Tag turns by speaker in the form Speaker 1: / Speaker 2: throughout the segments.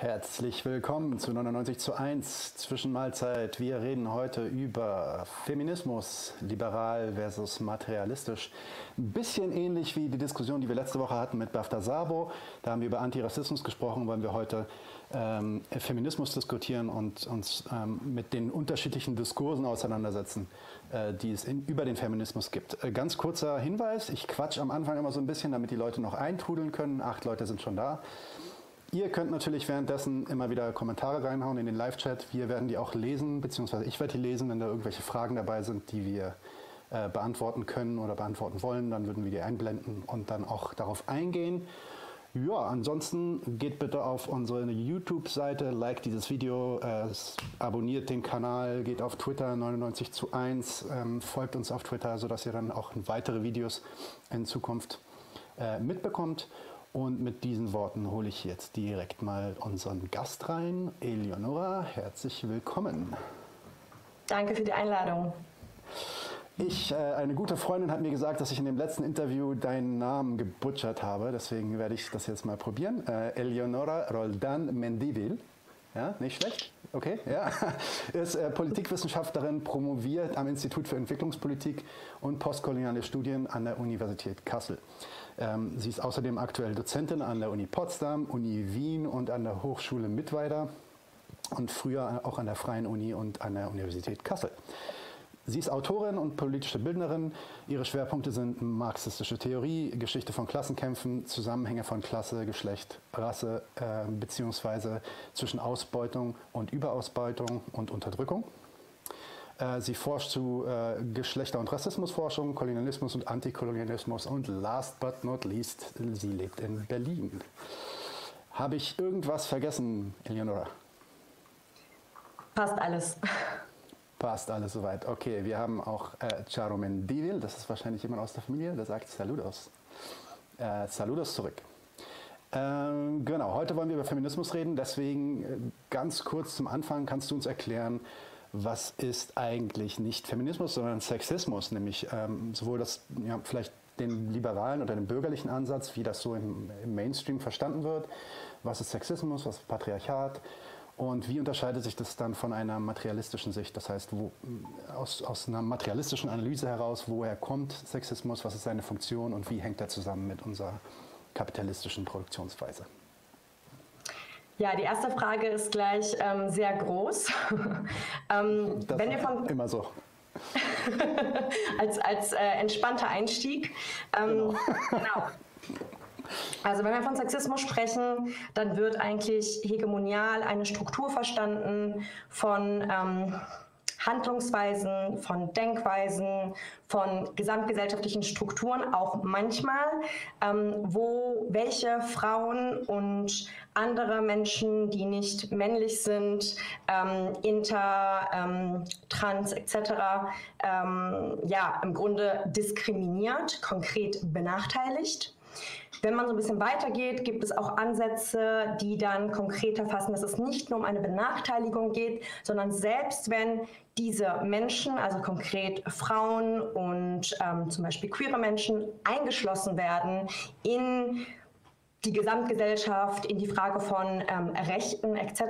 Speaker 1: Herzlich willkommen zu 99 zu 1 Zwischenmahlzeit. Wir reden heute über Feminismus, liberal versus materialistisch. Ein bisschen ähnlich wie die Diskussion, die wir letzte Woche hatten mit Bafta Sabo. Da haben wir über Antirassismus gesprochen, wollen wir heute ähm, Feminismus diskutieren und uns ähm, mit den unterschiedlichen Diskursen auseinandersetzen, äh, die es in, über den Feminismus gibt. Äh, ganz kurzer Hinweis, ich quatsch am Anfang immer so ein bisschen, damit die Leute noch eintrudeln können. Acht Leute sind schon da. Ihr könnt natürlich währenddessen immer wieder Kommentare reinhauen in den Live-Chat. Wir werden die auch lesen, beziehungsweise ich werde die lesen, wenn da irgendwelche Fragen dabei sind, die wir äh, beantworten können oder beantworten wollen. Dann würden wir die einblenden und dann auch darauf eingehen. Ja, ansonsten geht bitte auf unsere YouTube-Seite, like dieses Video, äh, abonniert den Kanal, geht auf Twitter 99 zu 1, ähm, folgt uns auf Twitter, sodass ihr dann auch weitere Videos in Zukunft äh, mitbekommt. Und mit diesen Worten hole ich jetzt direkt mal unseren Gast rein. Eleonora, herzlich willkommen.
Speaker 2: Danke für die Einladung.
Speaker 1: Ich, äh, eine gute Freundin hat mir gesagt, dass ich in dem letzten Interview deinen Namen gebutschert habe. Deswegen werde ich das jetzt mal probieren. Äh, Eleonora Roldan Mendivil. Ja, nicht schlecht. Okay, ja. Ist äh, Politikwissenschaftlerin, promoviert am Institut für Entwicklungspolitik und postkoloniale Studien an der Universität Kassel. Ähm, sie ist außerdem aktuell Dozentin an der Uni Potsdam, Uni Wien und an der Hochschule Mittweida und früher auch an der Freien Uni und an der Universität Kassel. Sie ist Autorin und politische Bildnerin. Ihre Schwerpunkte sind marxistische Theorie, Geschichte von Klassenkämpfen, Zusammenhänge von Klasse, Geschlecht, Rasse äh, beziehungsweise zwischen Ausbeutung und Überausbeutung und Unterdrückung. Äh, sie forscht zu äh, Geschlechter- und Rassismusforschung, Kolonialismus und Antikolonialismus und last but not least, sie lebt in Berlin. Habe ich irgendwas vergessen, Eleonora?
Speaker 2: Passt alles.
Speaker 1: Passt alles soweit. Okay, wir haben auch äh, Charo Mendivil, das ist wahrscheinlich jemand aus der Familie, der sagt Saludos. Äh, saludos zurück. Ähm, genau, heute wollen wir über Feminismus reden, deswegen äh, ganz kurz zum Anfang kannst du uns erklären, was ist eigentlich nicht Feminismus, sondern Sexismus, nämlich ähm, sowohl das, ja, vielleicht den liberalen oder den bürgerlichen Ansatz, wie das so im, im, Mainstream verstanden wird. Was ist Sexismus, was ist Patriarchat und wie unterscheidet sich das dann von einer materialistischen Sicht? Das heißt, wo, aus, aus einer materialistischen Analyse heraus, woher kommt Sexismus, was ist seine Funktion und wie hängt er zusammen mit unserer kapitalistischen Produktionsweise?
Speaker 2: Ja, die erste Frage ist gleich ähm, sehr groß.
Speaker 1: ähm, wenn wir von immer so.
Speaker 2: als als äh, entspannter Einstieg. Ähm, genau. genau. Also wenn wir von Sexismus sprechen, dann wird eigentlich hegemonial eine Struktur verstanden von ähm, Handlungsweisen, von Denkweisen, von gesamtgesellschaftlichen Strukturen, auch manchmal, ähm, wo welche Frauen und andere Menschen, die nicht männlich sind, ähm, inter, ähm, trans etc., ähm, ja, im Grunde diskriminiert, konkret benachteiligt. Wenn man so ein bisschen weitergeht, gibt es auch Ansätze, die dann konkreter fassen, dass es nicht nur um eine Benachteiligung geht, sondern selbst wenn diese Menschen, also konkret Frauen und ähm, zum Beispiel queere Menschen, eingeschlossen werden in die Gesamtgesellschaft, in die Frage von ähm, Rechten etc.,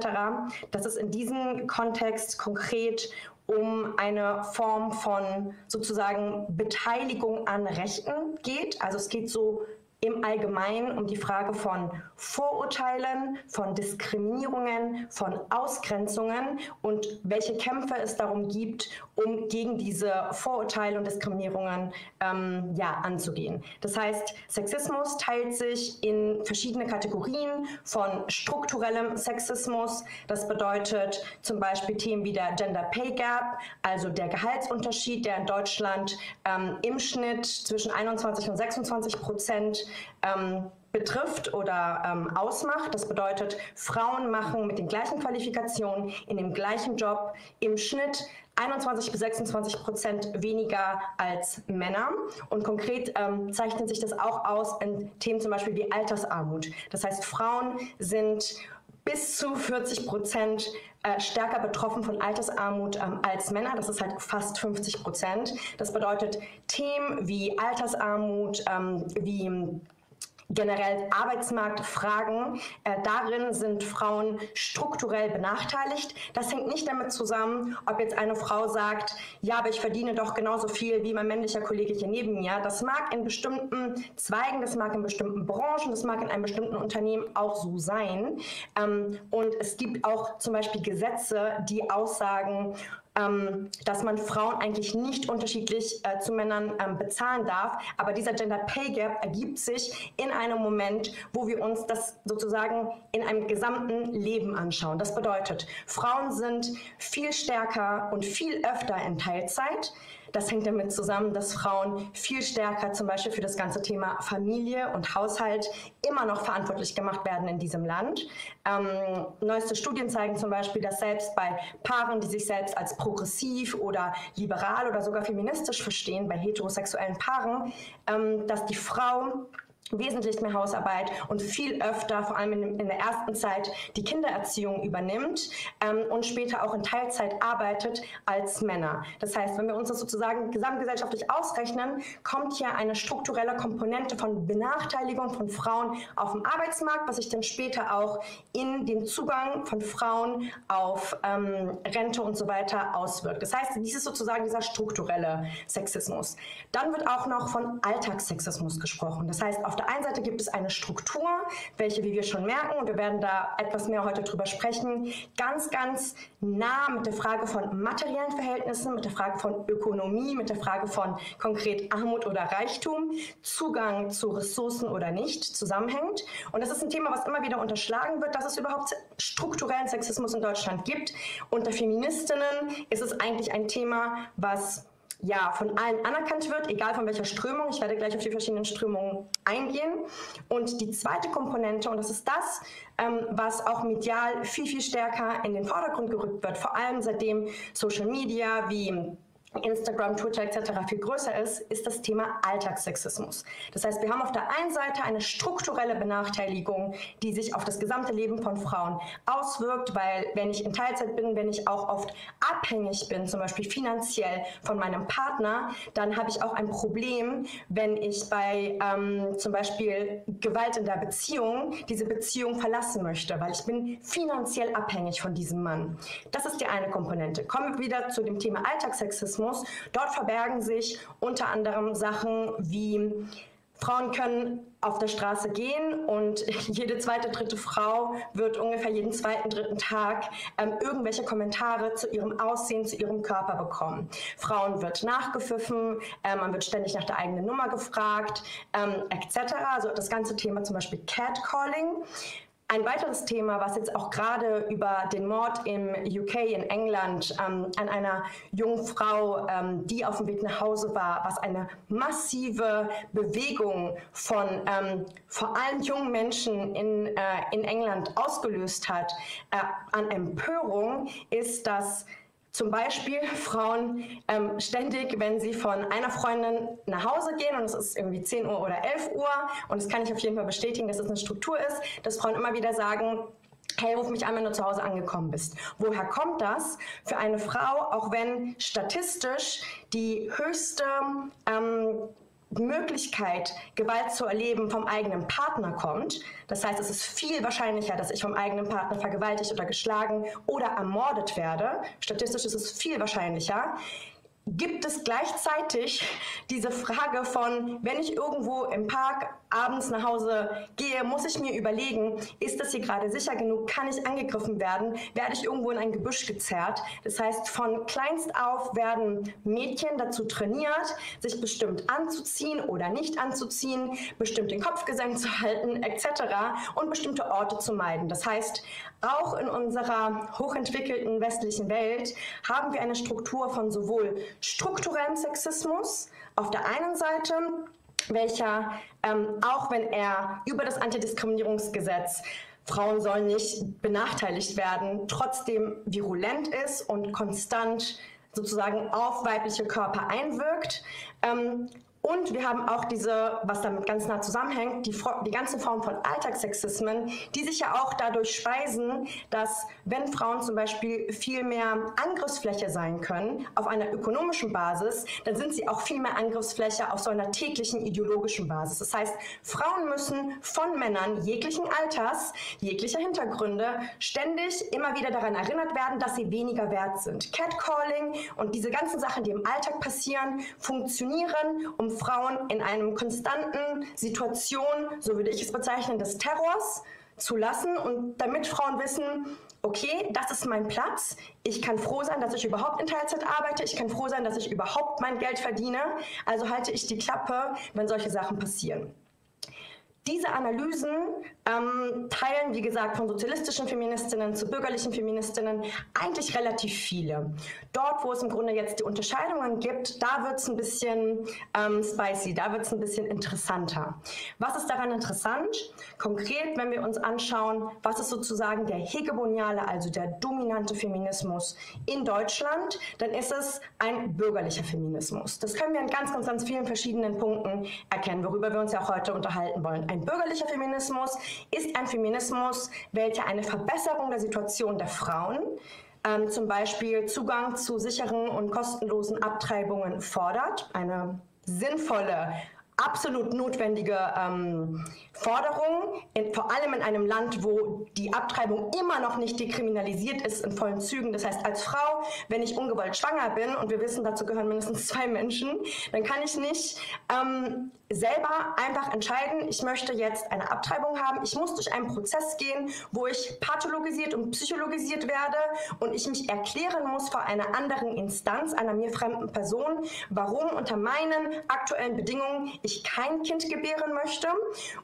Speaker 2: dass es in diesem Kontext konkret um eine Form von sozusagen Beteiligung an Rechten geht. Also es geht so im Allgemeinen um die Frage von Vorurteilen, von Diskriminierungen, von Ausgrenzungen und welche Kämpfe es darum gibt, um gegen diese Vorurteile und Diskriminierungen ähm, ja, anzugehen. Das heißt, Sexismus teilt sich in verschiedene Kategorien von strukturellem Sexismus. Das bedeutet zum Beispiel Themen wie der Gender Pay Gap, also der Gehaltsunterschied, der in Deutschland ähm, im Schnitt zwischen 21 und 26 Prozent ähm, betrifft oder ähm, ausmacht. Das bedeutet, Frauen machen mit den gleichen Qualifikationen in dem gleichen Job im Schnitt 21 bis 26 Prozent weniger als Männer. Und konkret ähm, zeichnet sich das auch aus in Themen zum Beispiel wie Altersarmut. Das heißt, Frauen sind bis zu 40 Prozent äh, stärker betroffen von Altersarmut ähm, als Männer. Das ist halt fast 50 Prozent. Das bedeutet Themen wie Altersarmut, ähm, wie generell Arbeitsmarktfragen. Äh, darin sind Frauen strukturell benachteiligt. Das hängt nicht damit zusammen, ob jetzt eine Frau sagt, ja, aber ich verdiene doch genauso viel wie mein männlicher Kollege hier neben mir. Das mag in bestimmten Zweigen, das mag in bestimmten Branchen, das mag in einem bestimmten Unternehmen auch so sein. Ähm, und es gibt auch zum Beispiel Gesetze, die aussagen, ähm, dass man Frauen eigentlich nicht unterschiedlich äh, zu Männern ähm, bezahlen darf. Aber dieser Gender Pay Gap ergibt sich in einem Moment, wo wir uns das sozusagen in einem gesamten Leben anschauen. Das bedeutet, Frauen sind viel stärker und viel öfter in Teilzeit. Das hängt damit zusammen, dass Frauen viel stärker zum Beispiel für das ganze Thema Familie und Haushalt immer noch verantwortlich gemacht werden in diesem Land. Ähm, neueste Studien zeigen zum Beispiel, dass selbst bei Paaren, die sich selbst als progressiv oder liberal oder sogar feministisch verstehen, bei heterosexuellen Paaren, ähm, dass die Frau wesentlich mehr Hausarbeit und viel öfter, vor allem in, in der ersten Zeit, die Kindererziehung übernimmt ähm, und später auch in Teilzeit arbeitet als Männer. Das heißt, wenn wir uns das sozusagen gesamtgesellschaftlich ausrechnen, kommt hier eine strukturelle Komponente von Benachteiligung von Frauen auf dem Arbeitsmarkt, was sich dann später auch in den Zugang von Frauen auf ähm, Rente und so weiter auswirkt. Das heißt, dies ist sozusagen dieser strukturelle Sexismus. Dann wird auch noch von Alltagssexismus gesprochen. Das heißt, auf der einen Seite gibt es eine Struktur, welche, wie wir schon merken, und wir werden da etwas mehr heute drüber sprechen, ganz, ganz nah mit der Frage von materiellen Verhältnissen, mit der Frage von Ökonomie, mit der Frage von konkret Armut oder Reichtum, Zugang zu Ressourcen oder nicht zusammenhängt. Und das ist ein Thema, was immer wieder unterschlagen wird, dass es überhaupt strukturellen Sexismus in Deutschland gibt. Unter Feministinnen ist es eigentlich ein Thema, was ja, von allen anerkannt wird, egal von welcher Strömung. Ich werde gleich auf die verschiedenen Strömungen eingehen. Und die zweite Komponente, und das ist das, ähm, was auch medial viel, viel stärker in den Vordergrund gerückt wird, vor allem seitdem Social Media wie Instagram, Twitter etc. viel größer ist, ist das Thema Alltagssexismus. Das heißt, wir haben auf der einen Seite eine strukturelle Benachteiligung, die sich auf das gesamte Leben von Frauen auswirkt, weil wenn ich in Teilzeit bin, wenn ich auch oft abhängig bin, zum Beispiel finanziell von meinem Partner, dann habe ich auch ein Problem, wenn ich bei ähm, zum Beispiel Gewalt in der Beziehung diese Beziehung verlassen möchte, weil ich bin finanziell abhängig von diesem Mann. Das ist die eine Komponente. Kommen wir wieder zu dem Thema Alltagssexismus. Rassismus. Dort verbergen sich unter anderem Sachen wie Frauen können auf der Straße gehen und jede zweite, dritte Frau wird ungefähr jeden zweiten, dritten Tag ähm, irgendwelche Kommentare zu ihrem Aussehen, zu ihrem Körper bekommen. Frauen wird nachgepfiffen, äh, man wird ständig nach der eigenen Nummer gefragt, ähm, etc. Also das ganze Thema zum Beispiel Catcalling. Ein weiteres Thema, was jetzt auch gerade über den Mord im UK in England ähm, an einer jungen Frau, ähm, die auf dem Weg nach Hause war, was eine massive Bewegung von ähm, vor allem jungen Menschen in, äh, in England ausgelöst hat, äh, an Empörung, ist, dass zum Beispiel Frauen ähm, ständig, wenn sie von einer Freundin nach Hause gehen und es ist irgendwie 10 Uhr oder 11 Uhr und das kann ich auf jeden Fall bestätigen, dass es eine Struktur ist, dass Frauen immer wieder sagen, hey, ruf mich an, wenn du zu Hause angekommen bist. Woher kommt das für eine Frau, auch wenn statistisch die höchste ähm, Möglichkeit, Gewalt zu erleben, vom eigenen Partner kommt. Das heißt, es ist viel wahrscheinlicher, dass ich vom eigenen Partner vergewaltigt oder geschlagen oder ermordet werde. Statistisch ist es viel wahrscheinlicher gibt es gleichzeitig diese Frage von, wenn ich irgendwo im Park abends nach Hause gehe, muss ich mir überlegen, ist das hier gerade sicher genug? Kann ich angegriffen werden? Werde ich irgendwo in ein Gebüsch gezerrt? Das heißt, von kleinst auf werden Mädchen dazu trainiert, sich bestimmt anzuziehen oder nicht anzuziehen, bestimmt den Kopf gesenkt zu halten, etc. und bestimmte Orte zu meiden. Das heißt, auch in unserer hochentwickelten westlichen Welt haben wir eine Struktur von sowohl strukturellem Sexismus auf der einen Seite, welcher, ähm, auch wenn er über das Antidiskriminierungsgesetz Frauen sollen nicht benachteiligt werden, trotzdem virulent ist und konstant sozusagen auf weibliche Körper einwirkt. Ähm, Und wir haben auch diese, was damit ganz nah zusammenhängt, die, die ganze Form von Alltagssexismen, die sich ja auch dadurch speisen, dass wenn Frauen zum Beispiel viel mehr Angriffsfläche sein können auf einer ökonomischen Basis, dann sind sie auch viel mehr Angriffsfläche auf so einer täglichen ideologischen Basis. Das heißt, Frauen müssen von Männern jeglichen Alters, jeglicher Hintergründe ständig immer wieder daran erinnert werden, dass sie weniger wert sind. Catcalling und diese ganzen Sachen, die im Alltag passieren, funktionieren, um Frauen in einem konstanten Situation, so würde ich es bezeichnen, des Terrors zu lassen und damit Frauen wissen, okay, das ist mein Platz. Ich kann froh sein, dass ich überhaupt in Teilzeit arbeite. Ich kann froh sein, dass ich überhaupt mein Geld verdiene. Also halte ich die Klappe, wenn solche Sachen passieren. Diese Analysen ähm, teilen, wie gesagt, von sozialistischen Feministinnen zu bürgerlichen Feministinnen eigentlich relativ viele. Dort, wo es im Grunde jetzt die Unterscheidungen gibt, da wird es ein bisschen ähm, spicy, da wird es ein bisschen interessanter. Was ist daran interessant? Konkret, wenn wir uns anschauen, was ist sozusagen der hegemoniale, also der dominante Feminismus in Deutschland, dann ist es ein bürgerlicher Feminismus. Das können wir in ganz, ganz, ganz vielen verschiedenen Punkten erkennen, worüber wir uns ja auch heute unterhalten wollen. Ein bürgerlicher Feminismus ist ein Feminismus, welcher eine Verbesserung der Situation der Frauen, ähm, zum Beispiel Zugang zu sicheren und kostenlosen Abtreibungen fordert, eine sinnvolle absolut notwendige ähm, Forderung, in, vor allem in einem Land, wo die Abtreibung immer noch nicht dekriminalisiert ist in vollen Zügen. Das heißt, als Frau, wenn ich ungewollt schwanger bin, und wir wissen, dazu gehören mindestens zwei Menschen, dann kann ich nicht ähm, selber einfach entscheiden, ich möchte jetzt eine Abtreibung haben. Ich muss durch einen Prozess gehen, wo ich pathologisiert und psychologisiert werde und ich mich erklären muss vor einer anderen Instanz, einer mir fremden Person, warum unter meinen aktuellen Bedingungen ich kein Kind gebären möchte.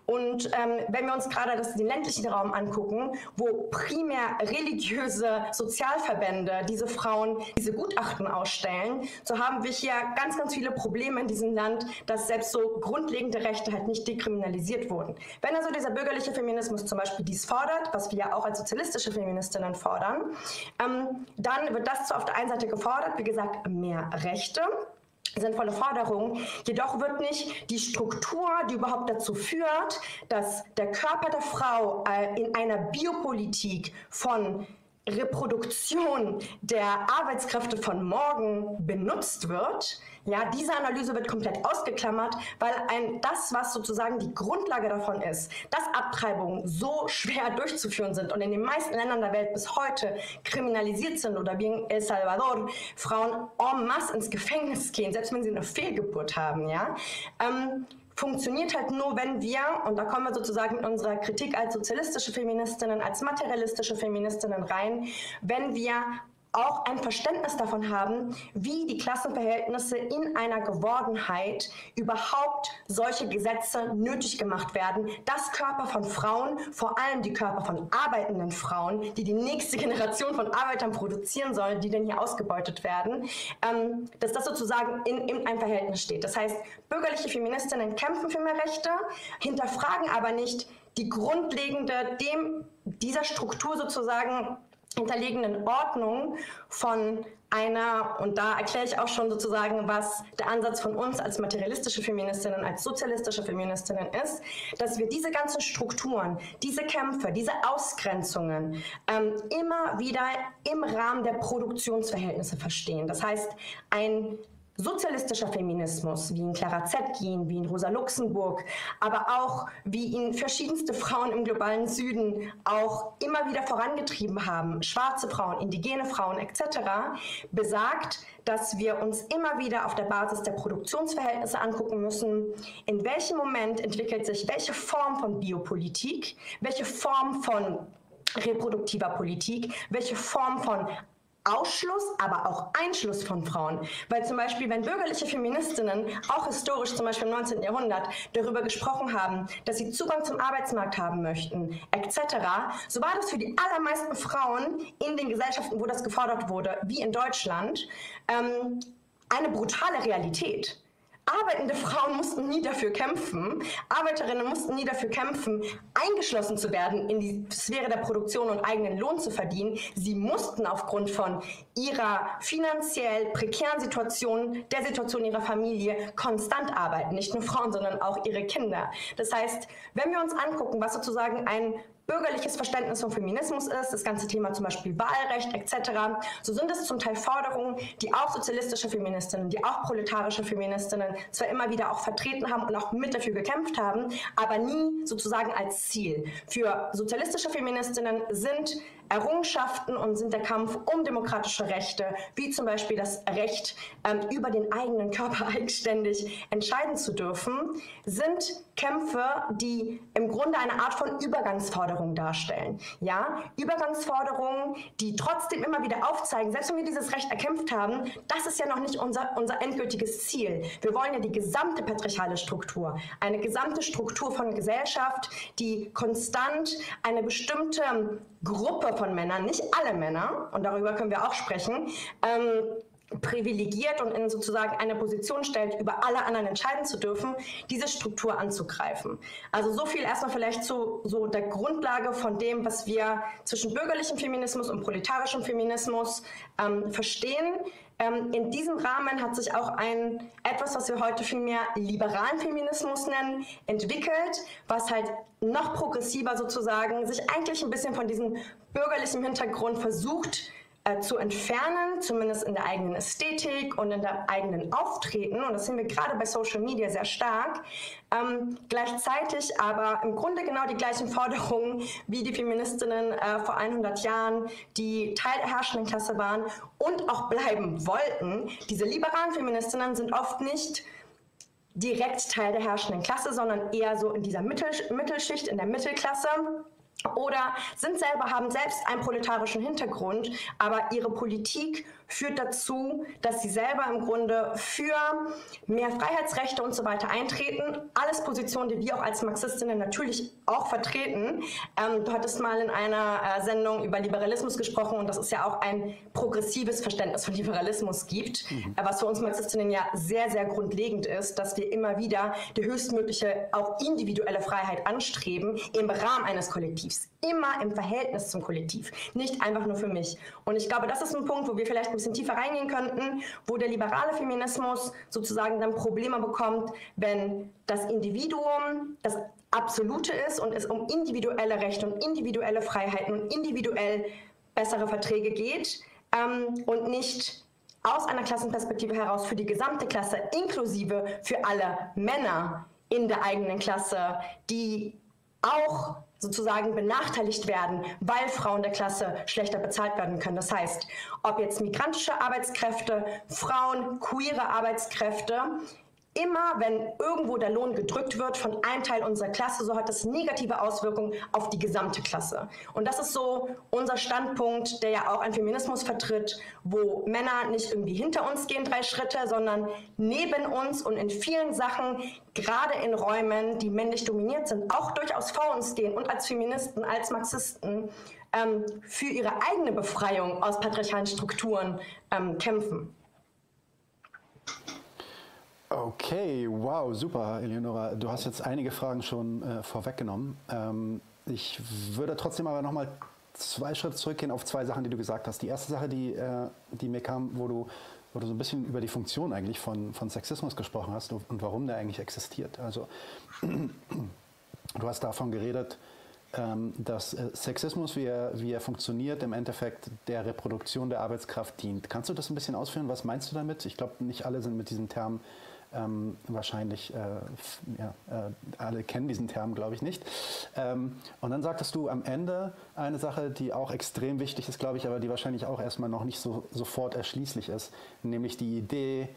Speaker 2: Und ähm, wenn wir uns gerade das, den ländlichen Raum angucken, wo primär religiöse Sozialverbände diese Frauen diese Gutachten ausstellen, so haben wir hier ganz, ganz viele Probleme in diesem Land, dass selbst so grundlegende Rechte halt nicht dekriminalisiert wurden. Wenn also dieser bürgerliche Feminismus zum Beispiel dies fordert, was wir ja auch als sozialistische Feministinnen fordern, ähm, dann wird das zwar auf der einen Seite gefordert, wie gesagt, mehr Rechte sinnvolle Forderung. Jedoch wird nicht die Struktur, die überhaupt dazu führt, dass der Körper der Frau äh, in einer Biopolitik von Reproduktion der Arbeitskräfte von morgen benutzt wird, ja, diese Analyse wird komplett ausgeklammert, weil ein, das, was sozusagen die Grundlage davon ist, dass Abtreibungen so schwer durchzuführen sind und in den meisten Ländern der Welt bis heute kriminalisiert sind oder wie in El Salvador Frauen en masse ins Gefängnis gehen, selbst wenn sie eine Fehlgeburt haben, ja, ähm, funktioniert halt nur, wenn wir, und da kommen wir sozusagen in unserer Kritik als sozialistische Feministinnen, als materialistische Feministinnen rein, wenn wir auch ein Verständnis davon haben, wie die Klassenverhältnisse in einer Gewordenheit überhaupt solche Gesetze nötig gemacht werden, dass Körper von Frauen, vor allem die Körper von arbeitenden Frauen, die die nächste Generation von Arbeitern produzieren sollen, die denn hier ausgebeutet werden, ähm, dass das sozusagen in, in einem Verhältnis steht. Das heißt, bürgerliche Feministinnen kämpfen für mehr Rechte, hinterfragen aber nicht die grundlegende, dem dieser Struktur sozusagen hinterlegenen Ordnung von einer, und da erkläre ich auch schon sozusagen, was der Ansatz von uns als materialistische Feministinnen, als sozialistische Feministinnen ist, dass wir diese ganzen Strukturen, diese Kämpfe, diese Ausgrenzungen ähm, immer wieder im Rahmen der Produktionsverhältnisse verstehen. Das heißt, ein sozialistischer Feminismus, wie in Clara Zetkin, wie in Rosa Luxemburg, aber auch wie ihn verschiedenste Frauen im globalen Süden auch immer wieder vorangetrieben haben, schwarze Frauen, indigene Frauen etc., besagt, dass wir uns immer wieder auf der Basis der Produktionsverhältnisse angucken müssen, in welchem Moment entwickelt sich welche Form von Biopolitik, welche Form von reproduktiver Politik, welche Form von Ausschluss, aber auch Einschluss von Frauen. Weil zum Beispiel, wenn bürgerliche Feministinnen, auch historisch zum Beispiel im 19. Jahrhundert, darüber gesprochen haben, dass sie Zugang zum Arbeitsmarkt haben möchten, etc., so war das für die allermeisten Frauen in den Gesellschaften, wo das gefordert wurde, wie in Deutschland, ähm, eine brutale Realität. Arbeitende Frauen mussten nie dafür kämpfen, Arbeiterinnen mussten nie dafür kämpfen, eingeschlossen zu werden in die Sphäre der Produktion und eigenen Lohn zu verdienen. Sie mussten aufgrund von ihrer finanziell prekären Situation, der Situation ihrer Familie konstant arbeiten. Nicht nur Frauen, sondern auch ihre Kinder. Das heißt, wenn wir uns angucken, was sozusagen ein bürgerliches Verständnis von Feminismus ist, das ganze Thema zum Beispiel Wahlrecht etc., so sind es zum Teil Forderungen, die auch sozialistische Feministinnen, die auch proletarische Feministinnen zwar immer wieder auch vertreten haben und auch mit dafür gekämpft haben, aber nie sozusagen als Ziel. Für sozialistische Feministinnen sind Errungenschaften und sind der Kampf um demokratische Rechte, wie zum Beispiel das Recht, ähm, über den eigenen Körper eigenständig entscheiden zu dürfen, sind Kämpfe, die im Grunde eine Art von Übergangsforderung darstellen. Ja, Übergangsforderungen, die trotzdem immer wieder aufzeigen, selbst wenn wir dieses Recht erkämpft haben, das ist ja noch nicht unser, unser endgültiges Ziel. Wir wollen ja die gesamte patriarchale Struktur, eine gesamte Struktur von Gesellschaft, die konstant eine bestimmte Gruppe von Männern, nicht alle Männer, und darüber können wir auch sprechen, ähm, privilegiert und in sozusagen eine Position stellt, über alle anderen entscheiden zu dürfen, diese Struktur anzugreifen. Also so viel erstmal vielleicht zu so der Grundlage von dem, was wir zwischen bürgerlichem Feminismus und proletarischem Feminismus ähm, verstehen. Ähm, in diesem Rahmen hat sich auch ein etwas, was wir heute vielmehr liberalen Feminismus nennen, entwickelt, was halt noch progressiver sozusagen sich eigentlich ein bisschen von diesem bürgerlichen Hintergrund versucht, äh, zu entfernen, zumindest in der eigenen Ästhetik und in der eigenen Auftreten. Und das sehen wir gerade bei Social Media sehr stark. Ähm, gleichzeitig aber im Grunde genau die gleichen Forderungen wie die Feministinnen äh, vor 100 Jahren, die Teil der herrschenden Klasse waren und auch bleiben wollten. Diese liberalen Feministinnen sind oft nicht direkt Teil der herrschenden Klasse, sondern eher so in dieser Mittel Mittelschicht, in der Mittelklasse oder sind selber, haben selbst einen proletarischen Hintergrund, aber ihre Politik führt dazu, dass sie selber im Grunde für mehr Freiheitsrechte und so weiter eintreten. Alles Positionen, die wir auch als Marxistinnen natürlich auch vertreten. Ähm, du hattest mal in einer äh, Sendung über Liberalismus gesprochen und das ist ja auch ein progressives Verständnis von Liberalismus gibt, mhm. was für uns Marxistinnen ja sehr, sehr grundlegend ist, dass wir immer wieder die höchstmögliche, auch individuelle Freiheit anstreben im Rahmen eines Kollektivs immer im Verhältnis zum Kollektiv, nicht einfach nur für mich. Und ich glaube, das ist ein Punkt, wo wir vielleicht ein bisschen tiefer reingehen könnten, wo der liberale Feminismus sozusagen dann Probleme bekommt, wenn das Individuum das Absolute ist und es um individuelle Rechte und individuelle Freiheiten und individuell bessere Verträge geht ähm, und nicht aus einer Klassenperspektive heraus für die gesamte Klasse, inklusive für alle Männer in der eigenen Klasse, die auch sozusagen benachteiligt werden, weil Frauen der Klasse schlechter bezahlt werden können. Das heißt, ob jetzt migrantische Arbeitskräfte, Frauen, queere Arbeitskräfte, Immer wenn irgendwo der Lohn gedrückt wird von einem Teil unserer Klasse, so hat das negative Auswirkungen auf die gesamte Klasse. Und das ist so unser Standpunkt, der ja auch ein Feminismus vertritt, wo Männer nicht irgendwie hinter uns gehen, drei Schritte, sondern neben uns und in vielen Sachen, gerade in Räumen, die männlich dominiert sind, auch durchaus vor uns gehen und als Feministen, als Marxisten ähm, für ihre eigene Befreiung aus patriarchalen Strukturen ähm, kämpfen.
Speaker 1: Okay, wow, super, Eleonora. Du hast jetzt einige Fragen schon äh, vorweggenommen. Ähm, ich würde trotzdem aber nochmal zwei Schritte zurückgehen auf zwei Sachen, die du gesagt hast. Die erste Sache, die, äh, die mir kam, wo du, wo du so ein bisschen über die Funktion eigentlich von, von Sexismus gesprochen hast und warum der eigentlich existiert. Also du hast davon geredet, ähm, dass äh, Sexismus, wie er, wie er funktioniert, im Endeffekt der Reproduktion der Arbeitskraft dient. Kannst du das ein bisschen ausführen? Was meinst du damit? Ich glaube, nicht alle sind mit diesem Term ähm, wahrscheinlich, äh, ja, äh, alle kennen diesen Term, glaube ich nicht. Ähm, und dann sagtest du am Ende eine Sache, die auch extrem wichtig ist, glaube ich, aber die wahrscheinlich auch erstmal noch nicht so sofort erschließlich ist, nämlich die Idee,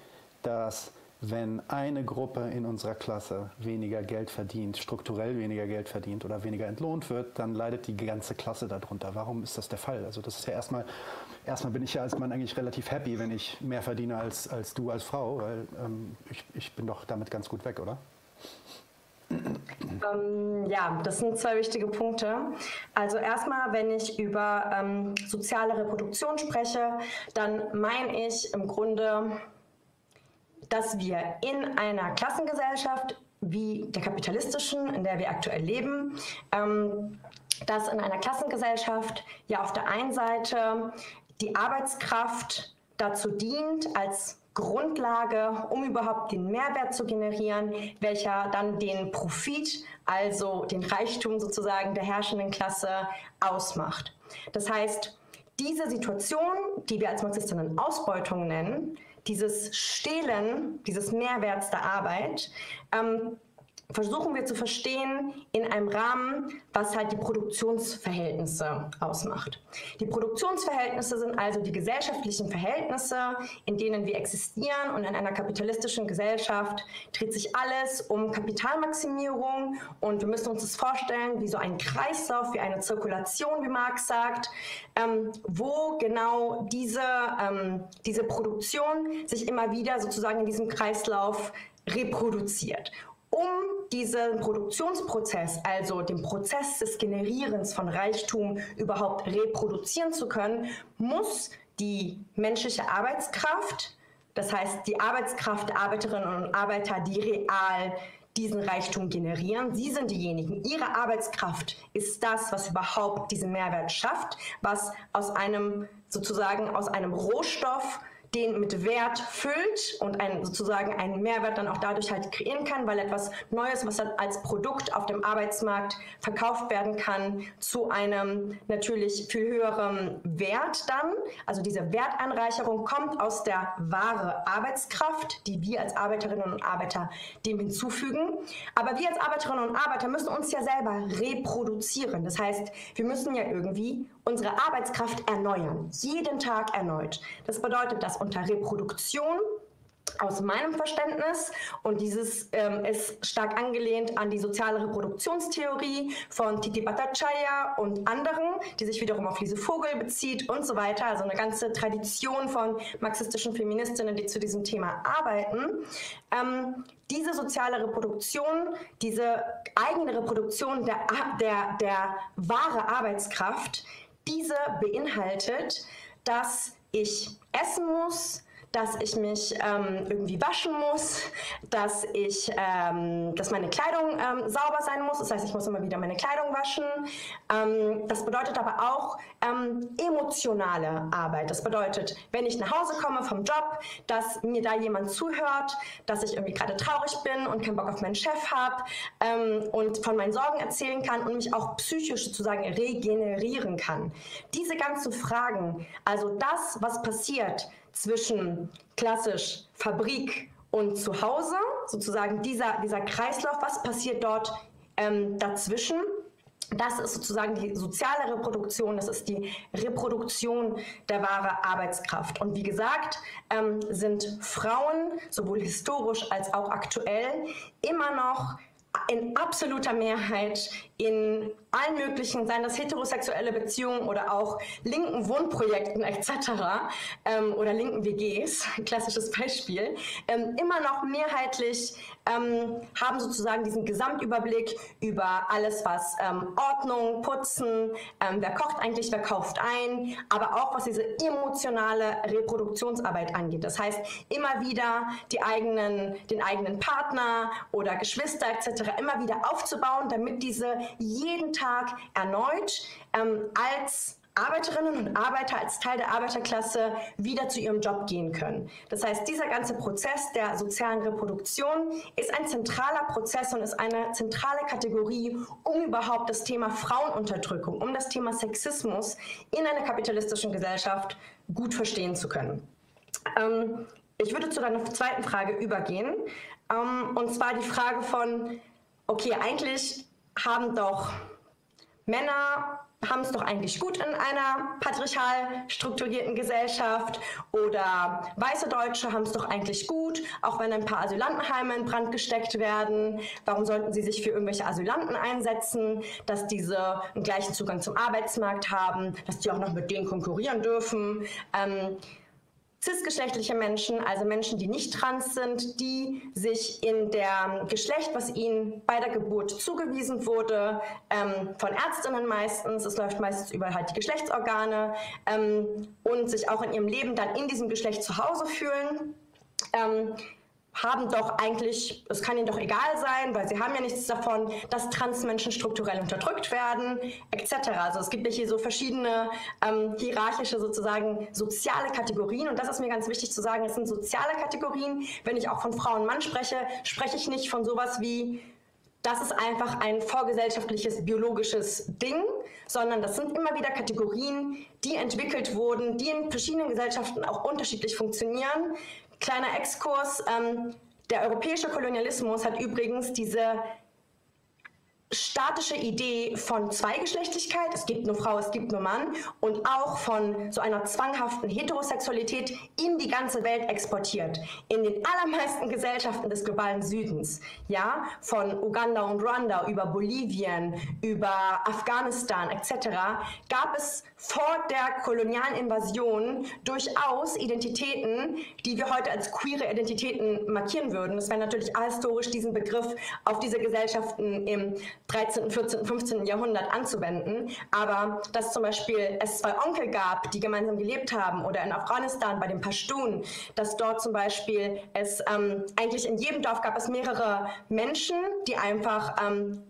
Speaker 1: dass wenn eine Gruppe in unserer Klasse weniger Geld verdient, strukturell weniger Geld verdient oder weniger entlohnt wird, dann leidet die ganze Klasse darunter. Warum ist das der Fall? Also das ist ja erstmal, erstmal bin ich ja als Mann eigentlich relativ happy, wenn ich mehr verdiene als, als du als Frau, weil ähm, ich, ich bin doch damit ganz gut weg, oder?
Speaker 2: Ähm, ja, das sind zwei wichtige Punkte. Also erstmal, wenn ich über ähm, soziale Reproduktion spreche, dann meine ich im Grunde dass wir in einer Klassengesellschaft wie der kapitalistischen, in der wir aktuell leben, ähm, dass in einer Klassengesellschaft ja auf der einen Seite die Arbeitskraft dazu dient, als Grundlage, um überhaupt den Mehrwert zu generieren, welcher dann den Profit, also den Reichtum sozusagen der herrschenden Klasse ausmacht. Das heißt, diese Situation, die wir als Marxistinnen Ausbeutung nennen, dieses Stehlen dieses Mehrwerts der Arbeit, ähm, versuchen wir zu verstehen in einem Rahmen, was halt die Produktionsverhältnisse ausmacht. Die Produktionsverhältnisse sind also die gesellschaftlichen Verhältnisse, in denen wir existieren und in einer kapitalistischen Gesellschaft dreht sich alles um Kapitalmaximierung und wir müssen uns das vorstellen wie so ein Kreislauf, wie eine Zirkulation, wie Marx sagt, ähm, wo genau diese, ähm, diese Produktion sich immer wieder sozusagen in diesem Kreislauf reproduziert um diesen Produktionsprozess, also den Prozess des Generierens von Reichtum überhaupt reproduzieren zu können, muss die menschliche Arbeitskraft, das heißt die Arbeitskraft Arbeiterinnen und Arbeiter, die real diesen Reichtum generieren. Sie sind diejenigen. Ihre Arbeitskraft ist das, was überhaupt diesen Mehrwert schafft, was aus einem sozusagen aus einem Rohstoff den mit Wert füllt und ein, sozusagen einen Mehrwert dann auch dadurch halt kreieren kann, weil etwas Neues, was dann als Produkt auf dem Arbeitsmarkt verkauft werden kann, zu einem natürlich viel höheren Wert dann. Also diese Wertanreicherung kommt aus der wahre Arbeitskraft, die wir als Arbeiterinnen und Arbeiter dem hinzufügen. Aber wir als Arbeiterinnen und Arbeiter müssen uns ja selber reproduzieren. Das heißt, wir müssen ja irgendwie unsere Arbeitskraft erneuern, jeden Tag erneut. Das bedeutet, dass unter Reproduktion aus meinem Verständnis und dieses ähm, ist stark angelehnt an die soziale Reproduktionstheorie von Titi Bhattacharya und anderen, die sich wiederum auf Lise Vogel bezieht und so weiter. Also eine ganze Tradition von marxistischen Feministinnen, die zu diesem Thema arbeiten. Ähm, diese soziale Reproduktion, diese eigene Reproduktion der, der, der wahre Arbeitskraft, diese beinhaltet, dass ich essen muss, dass ich mich ähm, irgendwie waschen muss, dass ich, ähm, dass meine Kleidung ähm, sauber sein muss. Das heißt, ich muss immer wieder meine Kleidung waschen. Ähm, das bedeutet aber auch ähm, emotionale Arbeit. Das bedeutet, wenn ich nach Hause komme vom Job, dass mir da jemand zuhört, dass ich irgendwie gerade traurig bin und keinen Bock auf meinen Chef habe und von meinen Sorgen erzählen kann und mich auch psychisch sozusagen regenerieren kann. Diese ganzen Fragen, also das, was passiert, zwischen klassisch Fabrik und Zuhause, sozusagen dieser, dieser Kreislauf, was passiert dort ähm, dazwischen? Das ist sozusagen die soziale Reproduktion, das ist die Reproduktion der wahren Arbeitskraft. Und wie gesagt, ähm, sind Frauen sowohl historisch als auch aktuell immer noch in absoluter Mehrheit in allen möglichen, seien das heterosexuelle Beziehungen oder auch linken Wohnprojekten etc. Ähm, oder linken WGs, klassisches Beispiel, ähm, immer noch mehrheitlich ähm, haben sozusagen diesen Gesamtüberblick über alles, was ähm, Ordnung, Putzen, ähm, wer kocht eigentlich, wer kauft ein, aber auch was diese emotionale Reproduktionsarbeit angeht. Das heißt, immer wieder die eigenen, den eigenen Partner oder Geschwister etc. immer wieder aufzubauen, damit diese jeden Tag erneut ähm, als Arbeiterinnen und Arbeiter als Teil der Arbeiterklasse wieder zu ihrem Job gehen können. Das heißt, dieser ganze Prozess der sozialen Reproduktion ist ein zentraler Prozess und ist eine zentrale Kategorie, um überhaupt das Thema Frauenunterdrückung, um das Thema Sexismus in einer kapitalistischen Gesellschaft gut verstehen zu können. Ähm, ich würde zu deiner zweiten Frage übergehen, ähm, und zwar die Frage von, okay, eigentlich haben doch Männer haben es doch eigentlich gut in einer patriarchal strukturierten Gesellschaft oder weiße Deutsche haben es doch eigentlich gut, auch wenn ein paar Asylantenheime in Brand gesteckt werden. Warum sollten sie sich für irgendwelche Asylanten einsetzen, dass diese einen gleichen Zugang zum Arbeitsmarkt haben, dass die auch noch mit denen konkurrieren dürfen? Ähm, cisgeschlechtliche Menschen, also Menschen, die nicht trans sind, die sich in der Geschlecht, was ihnen bei der Geburt zugewiesen wurde, ähm, von Ärztinnen meistens, es läuft meistens über halt die Geschlechtsorgane ähm, und sich auch in ihrem Leben dann in diesem Geschlecht zu Hause fühlen. Ähm, haben doch eigentlich, es kann ihnen doch egal sein, weil sie haben ja nichts davon, dass Transmenschen strukturell unterdrückt werden, etc. Also es gibt hier so verschiedene ähm, hierarchische sozusagen soziale Kategorien und das ist mir ganz wichtig zu sagen, es sind soziale Kategorien. Wenn ich auch von Frau und Mann spreche, spreche ich nicht von sowas wie das ist einfach ein vorgesellschaftliches biologisches Ding, sondern das sind immer wieder Kategorien, die entwickelt wurden, die in verschiedenen Gesellschaften auch unterschiedlich funktionieren. Kleiner Exkurs, ähm, der europäische Kolonialismus hat übrigens diese statische Idee von Zweigeschlechtlichkeit, es gibt nur Frau, es gibt nur Mann, und auch von so einer zwanghaften Heterosexualität in die ganze Welt exportiert. In den allermeisten Gesellschaften des globalen Südens, ja, von Uganda und Ruanda über Bolivien, über Afghanistan etc., gab es vor der kolonialen Invasion durchaus Identitäten, die wir heute als queere Identitäten markieren würden. Das wäre natürlich ahistorisch, diesen Begriff auf diese Gesellschaften im 13., 14., 15. Jahrhundert anzuwenden. Aber dass zum Beispiel es zwei Onkel gab, die gemeinsam gelebt haben, oder in Afghanistan bei den Pashtun, dass dort zum Beispiel es ähm, eigentlich in jedem Dorf gab es mehrere Menschen, die einfach ähm,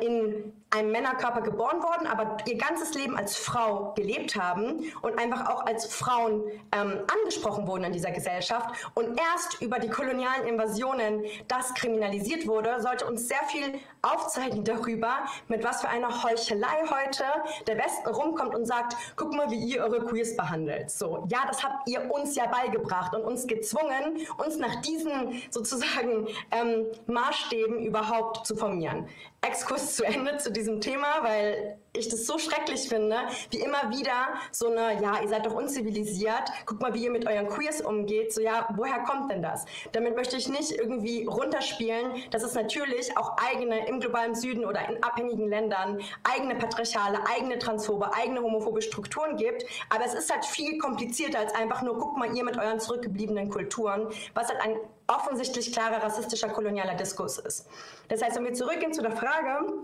Speaker 2: in einem Männerkörper geboren worden, aber ihr ganzes Leben als Frau gelebt haben und einfach auch als Frauen ähm, angesprochen wurden in dieser Gesellschaft und erst über die kolonialen Invasionen das kriminalisiert wurde, sollte uns sehr viel aufzeigen darüber, mit was für einer Heuchelei heute der Westen rumkommt und sagt, guck mal, wie ihr eure Queers behandelt. So, ja, das habt ihr uns ja beigebracht und uns gezwungen, uns nach diesen sozusagen ähm, Maßstäben überhaupt zu formieren. Exkurs zu Ende zu diesem Thema, weil ich das so schrecklich finde, wie immer wieder so eine, ja, ihr seid doch unzivilisiert, guck mal, wie ihr mit euren Queers umgeht, so ja, woher kommt denn das? Damit möchte ich nicht irgendwie runterspielen, dass es natürlich auch eigene im globalen Süden oder in abhängigen Ländern eigene patriarchale, eigene transphobe, eigene homophobe Strukturen gibt, aber es ist halt viel komplizierter als einfach nur, guck mal, ihr mit euren zurückgebliebenen Kulturen, was halt ein offensichtlich klarer rassistischer kolonialer Diskurs ist. Das heißt, wenn wir zurückgehen zu der Frage,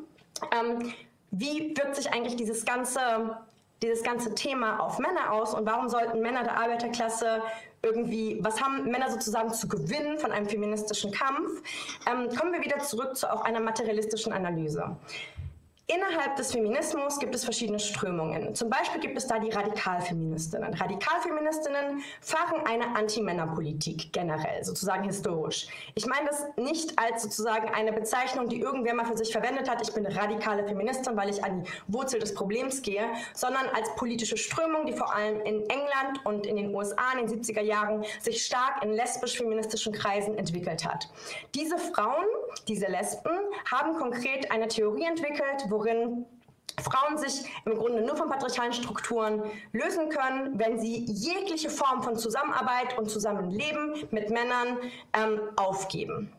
Speaker 2: ähm, wie wirkt sich eigentlich dieses ganze, dieses ganze Thema auf Männer aus und warum sollten Männer der Arbeiterklasse irgendwie, was haben Männer sozusagen zu gewinnen von einem feministischen Kampf? Ähm, kommen wir wieder zurück zu auch einer materialistischen Analyse. Innerhalb des Feminismus gibt es verschiedene Strömungen. Zum Beispiel gibt es da die Radikalfeministinnen. Radikalfeministinnen fahren eine Anti-Männer-Politik generell, sozusagen historisch. Ich meine das nicht als sozusagen eine Bezeichnung, die irgendwer mal für sich verwendet hat, ich bin eine radikale Feministin, weil ich an die Wurzel des Problems gehe, sondern als politische Strömung, die vor allem in England und in den USA in den 70er Jahren sich stark in lesbisch-feministischen Kreisen entwickelt hat. Diese Frauen, diese Lesben, haben konkret eine Theorie entwickelt, wo worin Frauen sich im Grunde nur von patriarchalen Strukturen lösen können, wenn sie jegliche Form von Zusammenarbeit und Zusammenleben mit Männern ähm, aufgeben.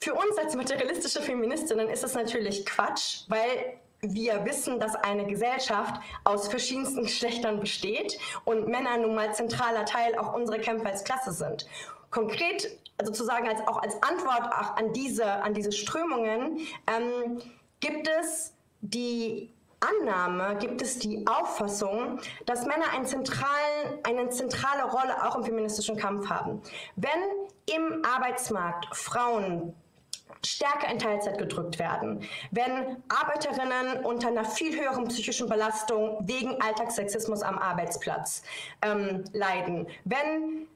Speaker 2: Für uns als materialistische Feministinnen ist es natürlich Quatsch, weil wir wissen, dass eine Gesellschaft aus verschiedensten Geschlechtern besteht und Männer nun mal zentraler Teil auch unserer Kämpfe als Klasse sind. Konkret sozusagen als, auch als Antwort auch an, diese, an diese Strömungen ähm, gibt es die Annahme, gibt es die Auffassung, dass Männer einen zentralen, eine zentrale Rolle auch im feministischen Kampf haben. Wenn im Arbeitsmarkt Frauen stärker in Teilzeit gedrückt werden, wenn Arbeiterinnen unter einer viel höheren psychischen Belastung wegen Alltagssexismus am Arbeitsplatz ähm, leiden, wenn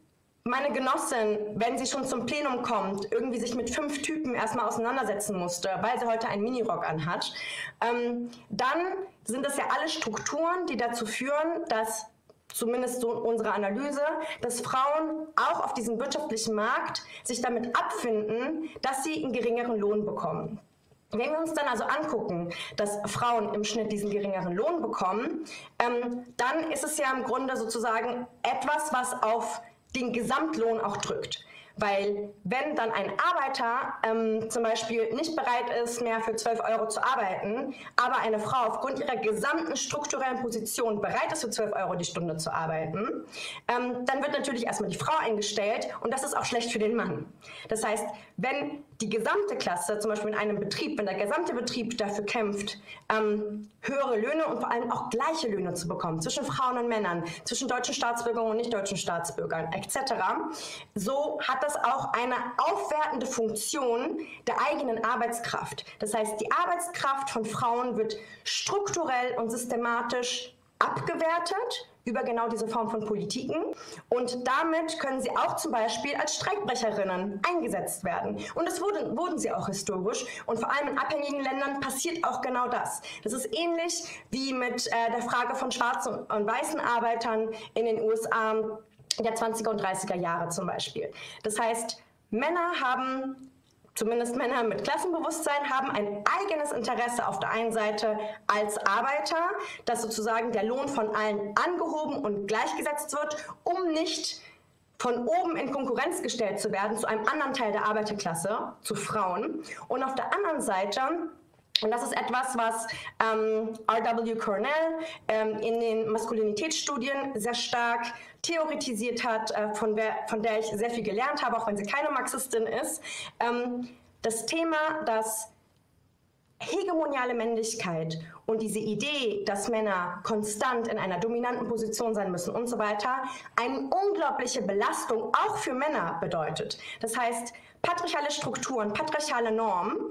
Speaker 2: meine Genossin, wenn sie schon zum Plenum kommt, irgendwie sich mit fünf Typen erstmal auseinandersetzen musste, weil sie heute einen Minirock anhat, ähm, dann sind das ja alle Strukturen, die dazu führen, dass zumindest so unsere Analyse, dass Frauen auch auf diesem wirtschaftlichen Markt sich damit abfinden, dass sie einen geringeren Lohn bekommen. Wenn wir uns dann also angucken, dass Frauen im Schnitt diesen geringeren Lohn bekommen, ähm, dann ist es ja im Grunde sozusagen etwas, was auf den Gesamtlohn auch drückt. Weil wenn dann ein Arbeiter ähm, zum Beispiel nicht bereit ist, mehr für 12 Euro zu arbeiten, aber eine Frau aufgrund ihrer gesamten strukturellen Position bereit ist, für 12 Euro die Stunde zu arbeiten, ähm, dann wird natürlich erstmal die Frau eingestellt und das ist auch schlecht für den Mann. Das heißt, wenn die gesamte Klasse, zum Beispiel in einem Betrieb, wenn der gesamte Betrieb dafür kämpft, ähm, höhere Löhne und vor allem auch gleiche Löhne zu bekommen, zwischen Frauen und Männern, zwischen deutschen Staatsbürgern und nicht deutschen Staatsbürgern etc., so hat es auch eine aufwertende Funktion der eigenen Arbeitskraft. Das heißt, die Arbeitskraft von Frauen wird strukturell und systematisch abgewertet über genau diese Form von Politiken. Und damit können sie auch zum Beispiel als Streikbrecherinnen eingesetzt werden. Und das wurden, wurden sie auch historisch. Und vor allem in abhängigen Ländern passiert auch genau das. Das ist ähnlich wie mit äh, der Frage von schwarzen und weißen Arbeitern in den USA der 20er und 30er Jahre zum Beispiel. Das heißt, Männer haben zumindest Männer mit Klassenbewusstsein haben ein eigenes Interesse auf der einen Seite als Arbeiter, dass sozusagen der Lohn von allen angehoben und gleichgesetzt wird, um nicht von oben in Konkurrenz gestellt zu werden zu einem anderen Teil der Arbeiterklasse, zu Frauen. Und auf der anderen Seite und das ist etwas, was ähm, R.W. Cornell ähm, in den Maskulinitätsstudien sehr stark theoretisiert hat, äh, von, wer, von, der ich sehr viel gelernt habe, auch wenn sie keine Marxistin ist. Ähm, das Thema, dass hegemoniale Männlichkeit und diese Idee, dass Männer konstant in einer dominanten Position sein müssen und so weiter, eine unglaubliche Belastung auch für Männer bedeutet. Das heißt, patriarchale Strukturen, patriarchale Normen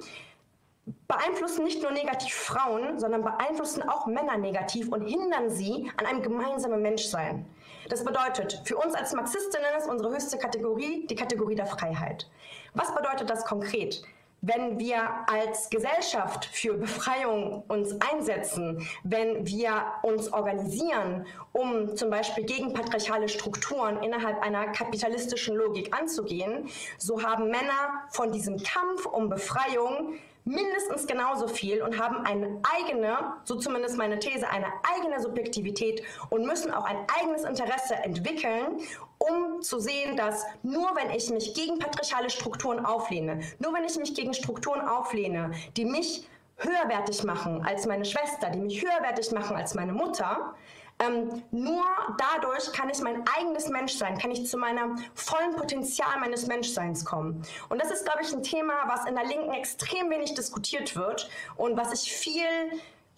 Speaker 2: beeinflussen nicht nur negativ Frauen, sondern beeinflussen auch Männer negativ und hindern sie an einem gemeinsamen Menschsein. Das bedeutet, für uns als Marxistinnen ist unsere höchste Kategorie die Kategorie der Freiheit. Was bedeutet das konkret? wenn wir als Gesellschaft für Befreiung uns einsetzen, wenn wir uns organisieren, um zum Beispiel gegen patriarchale Strukturen innerhalb einer kapitalistischen Logik anzugehen, so haben Männer von diesem Kampf um Befreiung mindestens genauso viel und haben eine eigene, so zumindest meine These, eine eigene Subjektivität und müssen auch ein eigenes Interesse entwickeln, um zu sehen, dass nur wenn ich mich gegen patriarchale Strukturen auflehne, nur wenn ich mich gegen Strukturen auflehne, die mich höherwertig machen als meine Schwester, die mich höherwertig machen als meine Mutter, ähm, nur dadurch kann ich mein eigenes Menschsein, kann ich zu meinem vollen Potenzial meines Menschseins kommen. Und das ist, glaube ich, ein Thema, was in der Linken extrem wenig diskutiert wird und was ich viel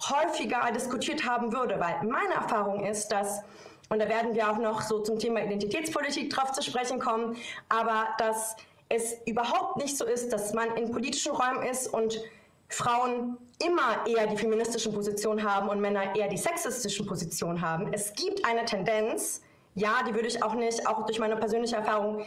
Speaker 2: häufiger diskutiert haben würde, weil meine Erfahrung ist, dass und da werden wir auch noch so zum Thema Identitätspolitik drauf zu sprechen kommen, aber dass es überhaupt nicht so ist, dass man in politischen Räumen ist und Frauen immer eher die feministischen Positionen haben und Männer eher die sexistischen Positionen haben. Es gibt eine Tendenz, ja, die würde ich auch nicht, auch durch meine persönliche Erfahrung,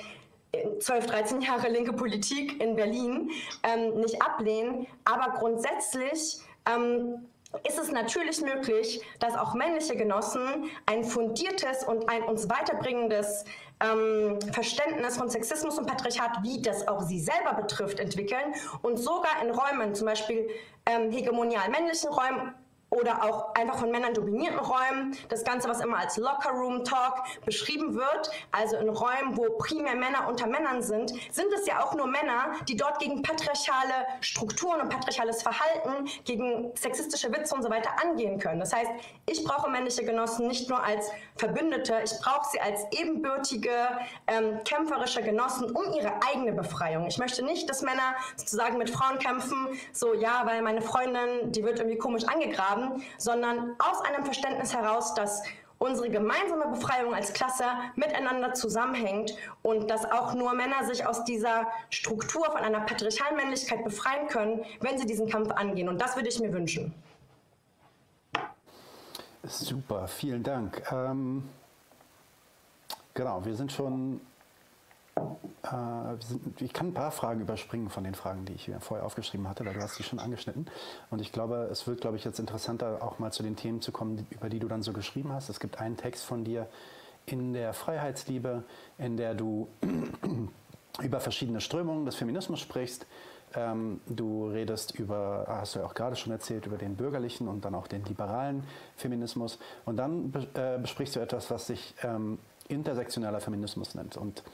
Speaker 2: 12, 13 Jahre linke Politik in Berlin ähm, nicht ablehnen, aber grundsätzlich ähm, ist es natürlich möglich, dass auch männliche Genossen ein fundiertes und ein uns weiterbringendes ähm, Verständnis von Sexismus und Patriarchat, wie das auch sie selber betrifft, entwickeln und sogar in Räumen, zum Beispiel ähm, hegemonial männlichen Räumen oder auch einfach von Männern dominierten Räumen. Das Ganze, was immer als Locker Room Talk beschrieben wird, also in Räumen, wo primär Männer unter Männern sind, sind es ja auch nur Männer, die dort gegen patriarchale Strukturen und patriarchales Verhalten, gegen sexistische Witze und so weiter angehen können. Das heißt, ich brauche männliche Genossen nicht nur als Verbündete, ich brauche sie als ebenbürtige, ähm, kämpferische Genossen um ihre eigene Befreiung. Ich möchte nicht, dass Männer sozusagen mit Frauen kämpfen, so ja, weil meine Freundin, die wird irgendwie komisch angegraben haben, sondern aus einem Verständnis heraus, dass unsere gemeinsame Befreiung als Klasse miteinander zusammenhängt und dass auch nur Männer sich aus dieser Struktur von einer patriarchalen Männlichkeit befreien können, wenn sie diesen Kampf angehen. Und das würde ich mir wünschen.
Speaker 1: Super, vielen Dank. Ähm, genau, wir sind schon ich kann ein paar Fragen überspringen von den Fragen, die ich hier vorher aufgeschrieben hatte, weil du hast sie schon angeschnitten. Und ich glaube, es wird, glaube ich, jetzt interessanter, auch mal zu den Themen zu kommen, über die du dann so geschrieben hast. Es gibt einen Text von dir in der Freiheitsliebe, in der du über verschiedene Strömungen des Feminismus sprichst. Ähm, du redest über, hast du ja auch gerade schon erzählt, über den bürgerlichen und dann auch den liberalen Feminismus. Und dann äh, besprichst du etwas, was sich ähm, intersektionaler Feminismus nennt. Und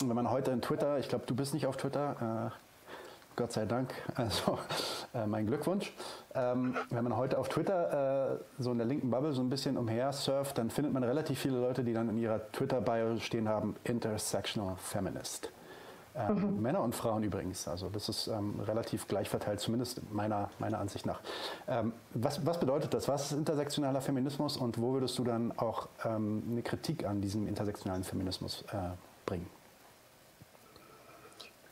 Speaker 1: wenn man heute in Twitter, ich glaube, du bist nicht auf Twitter, äh, Gott sei Dank, also äh, mein Glückwunsch. Ähm, wenn man heute auf Twitter äh, so in der linken Bubble so ein bisschen umher surft, dann findet man relativ viele Leute, die dann in ihrer Twitter-Bio stehen haben, Intersectional Feminist. Ähm, mhm. Männer und Frauen übrigens. Also das ist ähm, relativ gleich verteilt, zumindest meiner, meiner Ansicht nach. Ähm, was, was bedeutet das? Was ist intersektionaler Feminismus und wo würdest du dann auch ähm, eine Kritik an diesem intersektionalen Feminismus äh, bringen?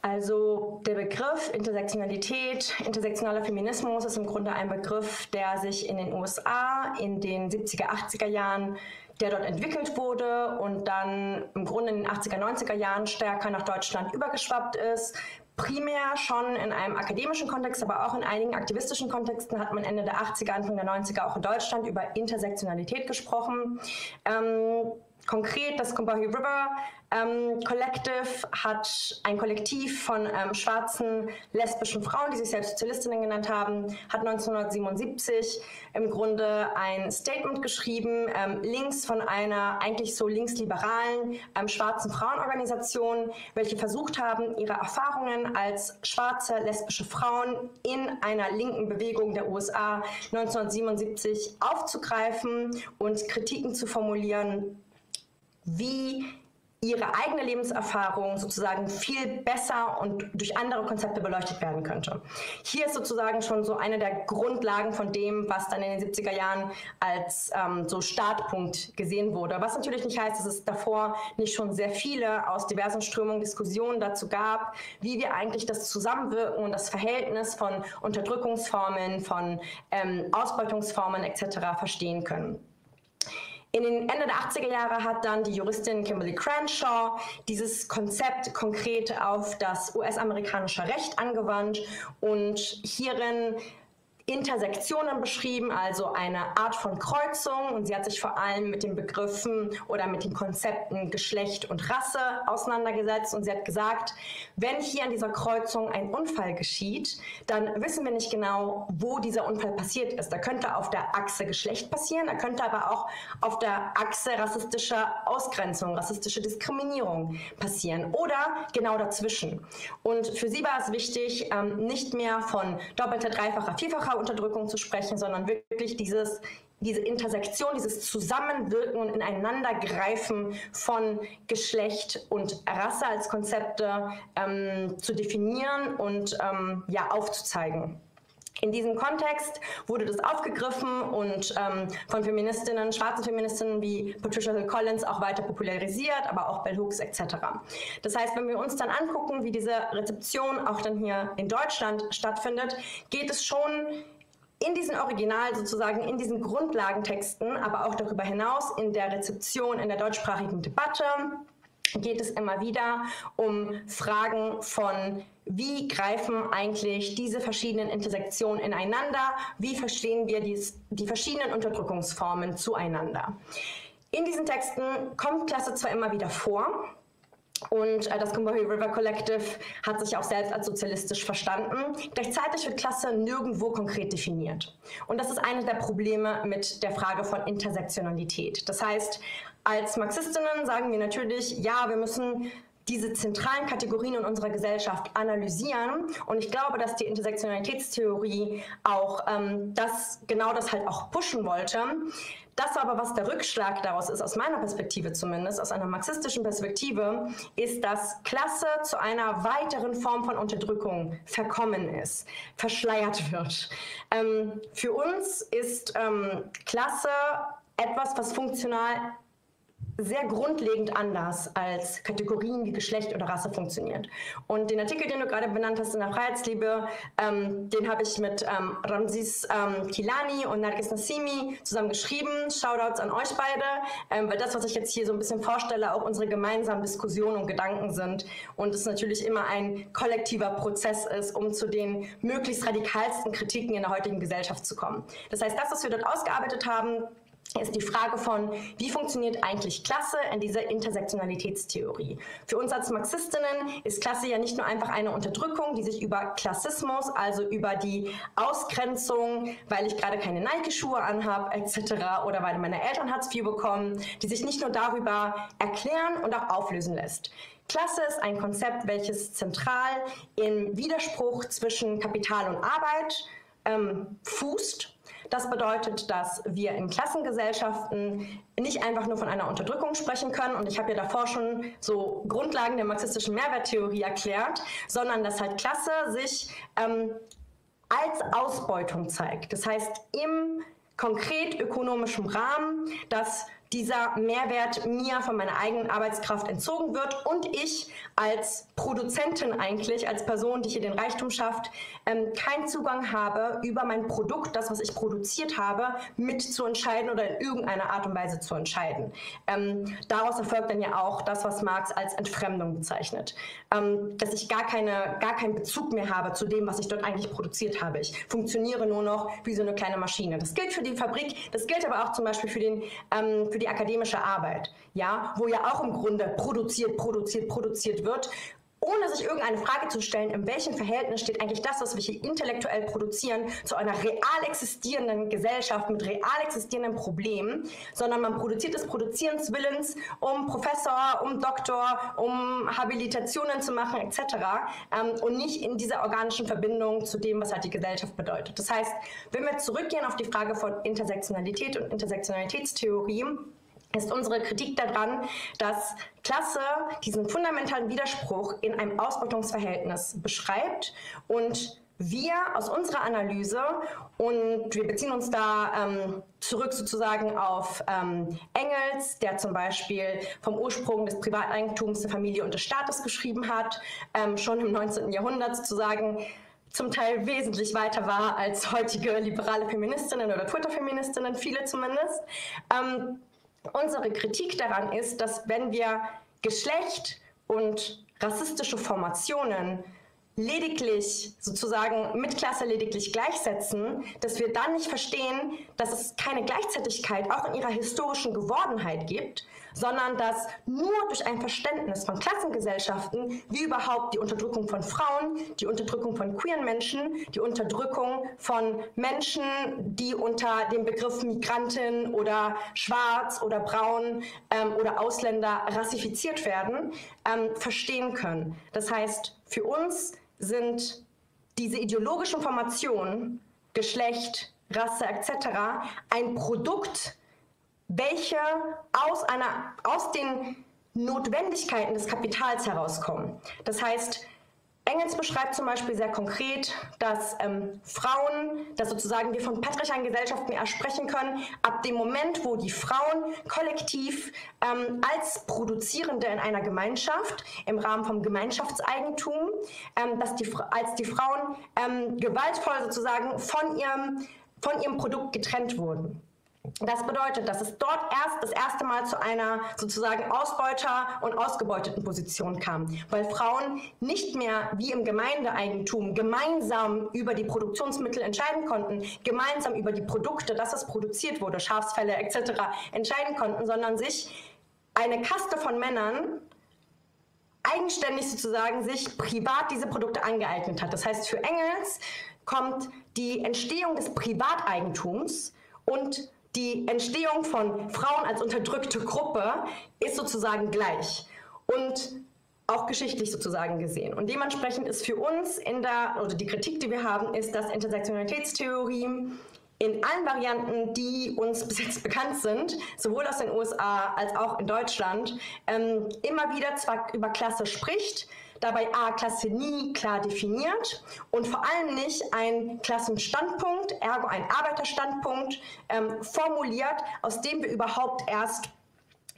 Speaker 2: Also der Begriff Intersektionalität, intersektionaler Feminismus ist im Grunde ein Begriff, der sich in den USA in den 70er, 80er Jahren der dort entwickelt wurde und dann im Grunde in den 80er, 90er Jahren stärker nach Deutschland übergeschwappt ist. Primär schon in einem akademischen Kontext, aber auch in einigen aktivistischen Kontexten hat man Ende der 80er, Anfang der 90er auch in Deutschland über Intersektionalität gesprochen. Ähm, Konkret das Combahee River ähm, Collective hat ein Kollektiv von ähm, schwarzen lesbischen Frauen, die sich selbst Sozialistinnen genannt haben, hat 1977 im Grunde ein Statement geschrieben, ähm, links von einer eigentlich so linksliberalen ähm, schwarzen Frauenorganisation, welche versucht haben, ihre Erfahrungen als schwarze lesbische Frauen in einer linken Bewegung der USA 1977 aufzugreifen und Kritiken zu formulieren wie ihre eigene Lebenserfahrung sozusagen viel besser und durch andere Konzepte beleuchtet werden könnte. Hier ist sozusagen schon so eine der Grundlagen von dem, was dann in den 70er Jahren als ähm, so Startpunkt gesehen wurde. Was natürlich nicht heißt, dass es davor nicht schon sehr viele aus diversen Strömungen Diskussionen dazu gab, wie wir eigentlich das Zusammenwirken und das Verhältnis von Unterdrückungsformen, von ähm, Ausbeutungsformen etc. verstehen können. In den Ende der 80er Jahre hat dann die Juristin Kimberly Crenshaw dieses Konzept konkret auf das US-amerikanische Recht angewandt und hierin Intersektionen beschrieben, also eine Art von Kreuzung. Und sie hat sich vor allem mit den Begriffen oder mit den Konzepten Geschlecht und Rasse auseinandergesetzt. Und sie hat gesagt, wenn hier an dieser Kreuzung ein Unfall geschieht, dann wissen wir nicht genau, wo dieser Unfall passiert ist. Da könnte auf der Achse Geschlecht passieren, da könnte aber auch auf der Achse rassistische Ausgrenzung, rassistische Diskriminierung passieren oder genau dazwischen. Und für sie war es wichtig, ähm, nicht mehr von doppelter, dreifacher, vierfacher Unterdrückung zu sprechen, sondern wirklich dieses diese Intersektion, dieses Zusammenwirken und Ineinandergreifen von Geschlecht und Rasse als Konzepte ähm, zu definieren und ähm, ja, aufzuzeigen. In diesem Kontext wurde das aufgegriffen und ähm, von Feministinnen, schwarzen Feministinnen wie Patricia Hill Collins auch weiter popularisiert, aber auch Bell Hooks etc. Das heißt, wenn wir uns dann angucken, wie diese Rezeption auch dann hier in Deutschland stattfindet, geht es schon in diesem Original sozusagen, in diesen Grundlagentexten, aber auch darüber hinaus in der Rezeption, in der deutschsprachigen Debatte, geht es immer wieder um Fragen von, wie greifen eigentlich diese verschiedenen Intersektionen ineinander, wie verstehen wir dies, die verschiedenen Unterdrückungsformen zueinander. In diesen Texten kommt Klasse zwar immer wieder vor, und äh, das Combahee River Collective hat sich auch selbst als sozialistisch verstanden. Gleichzeitig wird Klasse nirgendwo konkret definiert. Und das ist eines der Probleme mit der Frage von Intersektionalität. Das heißt, als Marxistinnen sagen wir natürlich, ja, wir müssen diese zentralen Kategorien in unserer Gesellschaft analysieren. Und ich glaube, dass die Intersektionalitätstheorie auch ähm, das, genau das halt auch pushen wollte. Das aber, was der Rückschlag daraus ist, aus meiner Perspektive zumindest, aus einer marxistischen Perspektive, ist, dass Klasse zu einer weiteren Form von Unterdrückung verkommen ist, verschleiert wird. Ähm, für uns ist ähm, Klasse etwas, was funktional sehr grundlegend anders als Kategorien wie Geschlecht oder Rasse funktioniert. Und den Artikel, den du gerade benannt hast in der Freiheitsliebe, ähm, den habe ich mit ähm, Ramsis ähm, Kilani und Nargis Nassimi zusammen geschrieben. Shoutouts an euch beide, ähm, weil das, was ich jetzt hier so ein bisschen vorstelle, auch unsere gemeinsamen Diskussionen und Gedanken sind und es natürlich immer ein kollektiver Prozess ist, um zu den möglichst radikalsten Kritiken in der heutigen Gesellschaft zu kommen. Das heißt, das, was wir dort ausgearbeitet haben, ist die Frage von, wie funktioniert eigentlich Klasse in dieser Intersektionalitätstheorie? Für uns als Marxistinnen ist Klasse ja nicht nur einfach eine Unterdrückung, die sich über Klassismus, also über die Ausgrenzung, weil ich gerade keine Nike-Schuhe anhabe, etc., oder weil meine Eltern Hartz IV bekommen, die sich nicht nur darüber erklären und auch auflösen lässt. Klasse ist ein Konzept, welches zentral im Widerspruch zwischen Kapital und Arbeit ähm, fußt das bedeutet, dass wir in Klassengesellschaften nicht einfach nur von einer Unterdrückung sprechen können. Und ich habe ja davor schon so Grundlagen der marxistischen Mehrwerttheorie erklärt, sondern dass halt Klasse sich ähm, als Ausbeutung zeigt. Das heißt, im konkret ökonomischen Rahmen, dass dieser Mehrwert mir von meiner eigenen Arbeitskraft entzogen wird und ich als Produzentin eigentlich, als Person, die hier den Reichtum schafft, ähm, keinen Zugang habe, über mein Produkt, das, was ich produziert habe, mitzuentscheiden oder in irgendeiner Art und Weise zu entscheiden. Ähm, daraus erfolgt dann ja auch das, was Marx als Entfremdung bezeichnet. Ähm, dass ich gar, keine, gar keinen Bezug mehr habe zu dem, was ich dort eigentlich produziert habe. Ich funktioniere nur noch wie so eine kleine Maschine. Das gilt für die Fabrik, das gilt aber auch zum Beispiel für, den, ähm, für die akademische Arbeit, ja, wo ja auch im Grunde produziert, produziert, produziert wird ohne sich irgendeine Frage zu stellen, in welchem Verhältnis steht eigentlich das, was wir hier intellektuell produzieren, zu einer real existierenden Gesellschaft mit real existierenden Problemen, sondern man produziert des Produzierens Willens, um Professor, um Doktor, um Habilitationen zu machen etc. Ähm, und nicht in dieser organischen Verbindung zu dem, was halt die Gesellschaft bedeutet. Das heißt, wenn wir zurückgehen auf die Frage von Intersektionalität und Intersektionalitätstheorie, ist unsere Kritik daran, dass Klasse diesen fundamentalen Widerspruch in einem Ausbeutungsverhältnis beschreibt und wir aus unserer Analyse und wir beziehen uns da ähm, zurück sozusagen auf ähm, Engels, der zum Beispiel vom Ursprung des Privateigentums der Familie und des Staates geschrieben hat, ähm, schon im 19. Jahrhundert sozusagen zum Teil wesentlich weiter war als heutige liberale Feministinnen oder Twitter-Feministinnen, viele zumindest. Ähm, Unsere Kritik daran ist, dass wenn wir Geschlecht und rassistische Formationen lediglich sozusagen mit Klasse lediglich gleichsetzen, dass wir dann nicht verstehen, dass es keine Gleichzeitigkeit auch in ihrer historischen Gewordenheit gibt, sondern dass nur durch ein Verständnis von Klassengesellschaften, wie überhaupt die Unterdrückung von Frauen, die Unterdrückung von queeren Menschen, die Unterdrückung von Menschen, die unter dem Begriff Migrantin oder Schwarz oder Braun ähm, oder Ausländer rassifiziert werden, ähm, verstehen können. Das heißt, für uns sind diese ideologischen Formationen, Geschlecht, Rasse etc. ein Produkt welche aus, einer, aus den Notwendigkeiten des Kapitals herauskommen. Das heißt, Engels beschreibt zum Beispiel sehr konkret, dass ähm, Frauen, dass sozusagen wir von patriarchalen Gesellschaften eher sprechen können, ab dem Moment, wo die Frauen kollektiv ähm, als Produzierende in einer Gemeinschaft im Rahmen vom Gemeinschaftseigentum, ähm, dass die, als die Frauen ähm, gewaltvoll sozusagen von ihrem, von ihrem Produkt getrennt wurden. Das bedeutet, dass es dort erst das erste Mal zu einer sozusagen Ausbeuter- und ausgebeuteten Position kam, weil Frauen nicht mehr wie im Gemeindeeigentum gemeinsam über die Produktionsmittel entscheiden konnten, gemeinsam über die Produkte, dass es produziert wurde, Schafsfälle etc. entscheiden konnten, sondern sich eine Kaste von Männern eigenständig sozusagen sich privat diese Produkte angeeignet hat. Das heißt, für Engels kommt die Entstehung des Privateigentums und die Entstehung von Frauen als unterdrückte Gruppe ist sozusagen gleich und auch geschichtlich sozusagen gesehen. Und dementsprechend ist für uns in der, oder die Kritik, die wir haben, ist, dass Intersektionalitätstheorie in allen Varianten, die uns bis jetzt bekannt sind, sowohl aus den USA als auch in Deutschland, ähm, immer wieder zwar über Klasse spricht, dabei A, Klasse nie klar definiert und vor allem nicht ein Klassenstandpunkt, ergo ein Arbeiterstandpunkt ähm, formuliert, aus dem wir überhaupt erst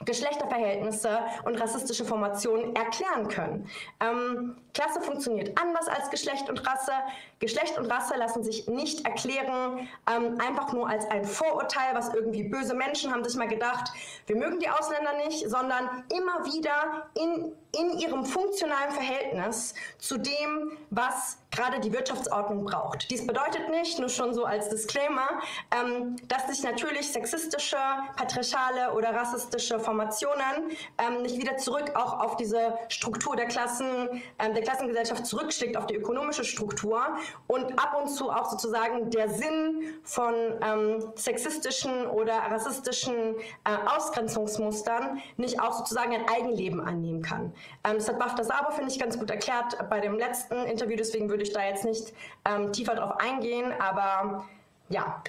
Speaker 2: Geschlechterverhältnisse und rassistische Formationen erklären können. Ähm, Klasse funktioniert anders als Geschlecht und Rasse. Geschlecht und Rasse lassen sich nicht erklären, ähm, einfach nur als ein Vorurteil, was irgendwie böse Menschen haben sich mal gedacht, wir mögen die Ausländer nicht, sondern immer wieder in, in ihrem funktionalen Verhältnis zu dem, was gerade die Wirtschaftsordnung braucht. Dies bedeutet nicht, nur schon so als Disclaimer, ähm, dass sich natürlich sexistische, patriarchale oder rassistische Formationen ähm, nicht wieder zurück auch auf diese Struktur der Klassen, ähm, der Klassengesellschaft zurückschlägt, auf die ökonomische Struktur und ab und zu auch sozusagen der Sinn von ähm, sexistischen oder rassistischen äh, Ausgrenzungsmustern nicht auch sozusagen ein Eigenleben annehmen kann. Ähm, das hat Bafta Sabo, finde ich, ganz gut erklärt bei dem letzten Interview, deswegen würde würde ich da jetzt nicht ähm, tiefer drauf eingehen, aber ja.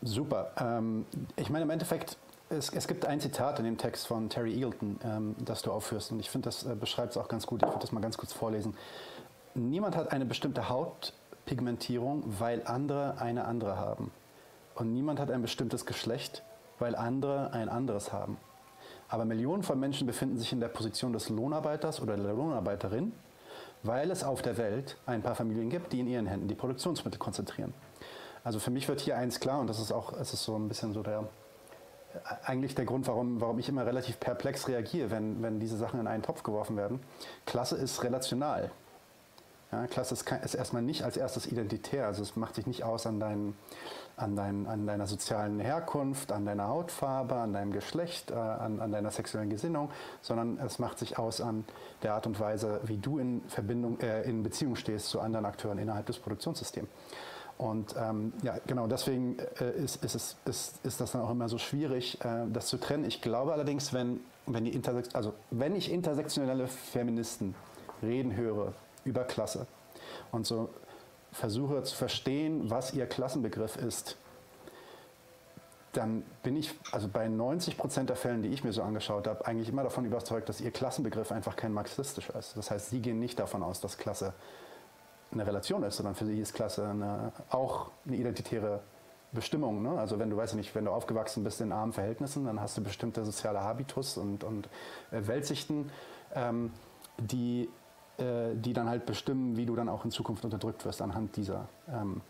Speaker 1: Super. Ähm, ich meine, im Endeffekt, es, es, gibt ein Zitat in dem Text von Terry Eagleton, ähm, das du aufführst, und ich finde, das äh, beschreibt es auch ganz gut. Ich würde das mal ganz kurz vorlesen. Niemand hat eine bestimmte Hautpigmentierung, weil andere eine andere haben. Und niemand hat ein bestimmtes Geschlecht, weil andere ein anderes haben. Aber Millionen von Menschen befinden sich in der Position des Lohnarbeiters oder der Lohnarbeiterin, weil es auf der Welt ein paar Familien gibt, die in ihren Händen die Produktionsmittel konzentrieren. Also für mich wird hier eins klar, und das ist auch, es ist so ein bisschen so der, eigentlich der Grund, warum, warum ich immer relativ perplex reagiere, wenn, wenn diese Sachen in einen Topf geworfen werden. Klasse ist relational. Ja, Klasse ist, ist, erstmal nicht als erstes identitär, also es macht sich nicht aus an, dein, an, dein, an deiner sozialen Herkunft, an deiner Hautfarbe, an deinem Geschlecht, äh, an, an, deiner sexuellen Gesinnung, sondern es macht sich aus an der Art und Weise, wie du in, Verbindung, äh, in Beziehung stehst zu anderen Akteuren innerhalb des Produktionssystems. Und ähm, ja, genau deswegen äh, ist, ist, ist, ist, ist das dann auch immer so schwierig, äh, das zu trennen. Ich glaube allerdings, wenn, wenn, die Intersex also, wenn ich intersektionelle Feministen reden höre über Klasse und so versuche zu verstehen, was ihr Klassenbegriff ist, dann bin ich also bei 90 Prozent der Fällen, die ich mir so angeschaut habe, eigentlich immer davon überzeugt, dass ihr Klassenbegriff einfach kein marxistischer ist. Das heißt, sie gehen nicht davon aus, dass Klasse eine Relation ist, sondern für sie ist Klasse eine, auch eine identitäre Bestimmung. Ne? Also wenn du, weißt nicht, wenn du aufgewachsen bist in armen Verhältnissen, dann hast du bestimmte soziale Habitus und, und äh, Weltsichten, ähm, die, äh, die dann halt bestimmen, wie du dann auch in Zukunft unterdrückt wirst anhand dieser, ähm,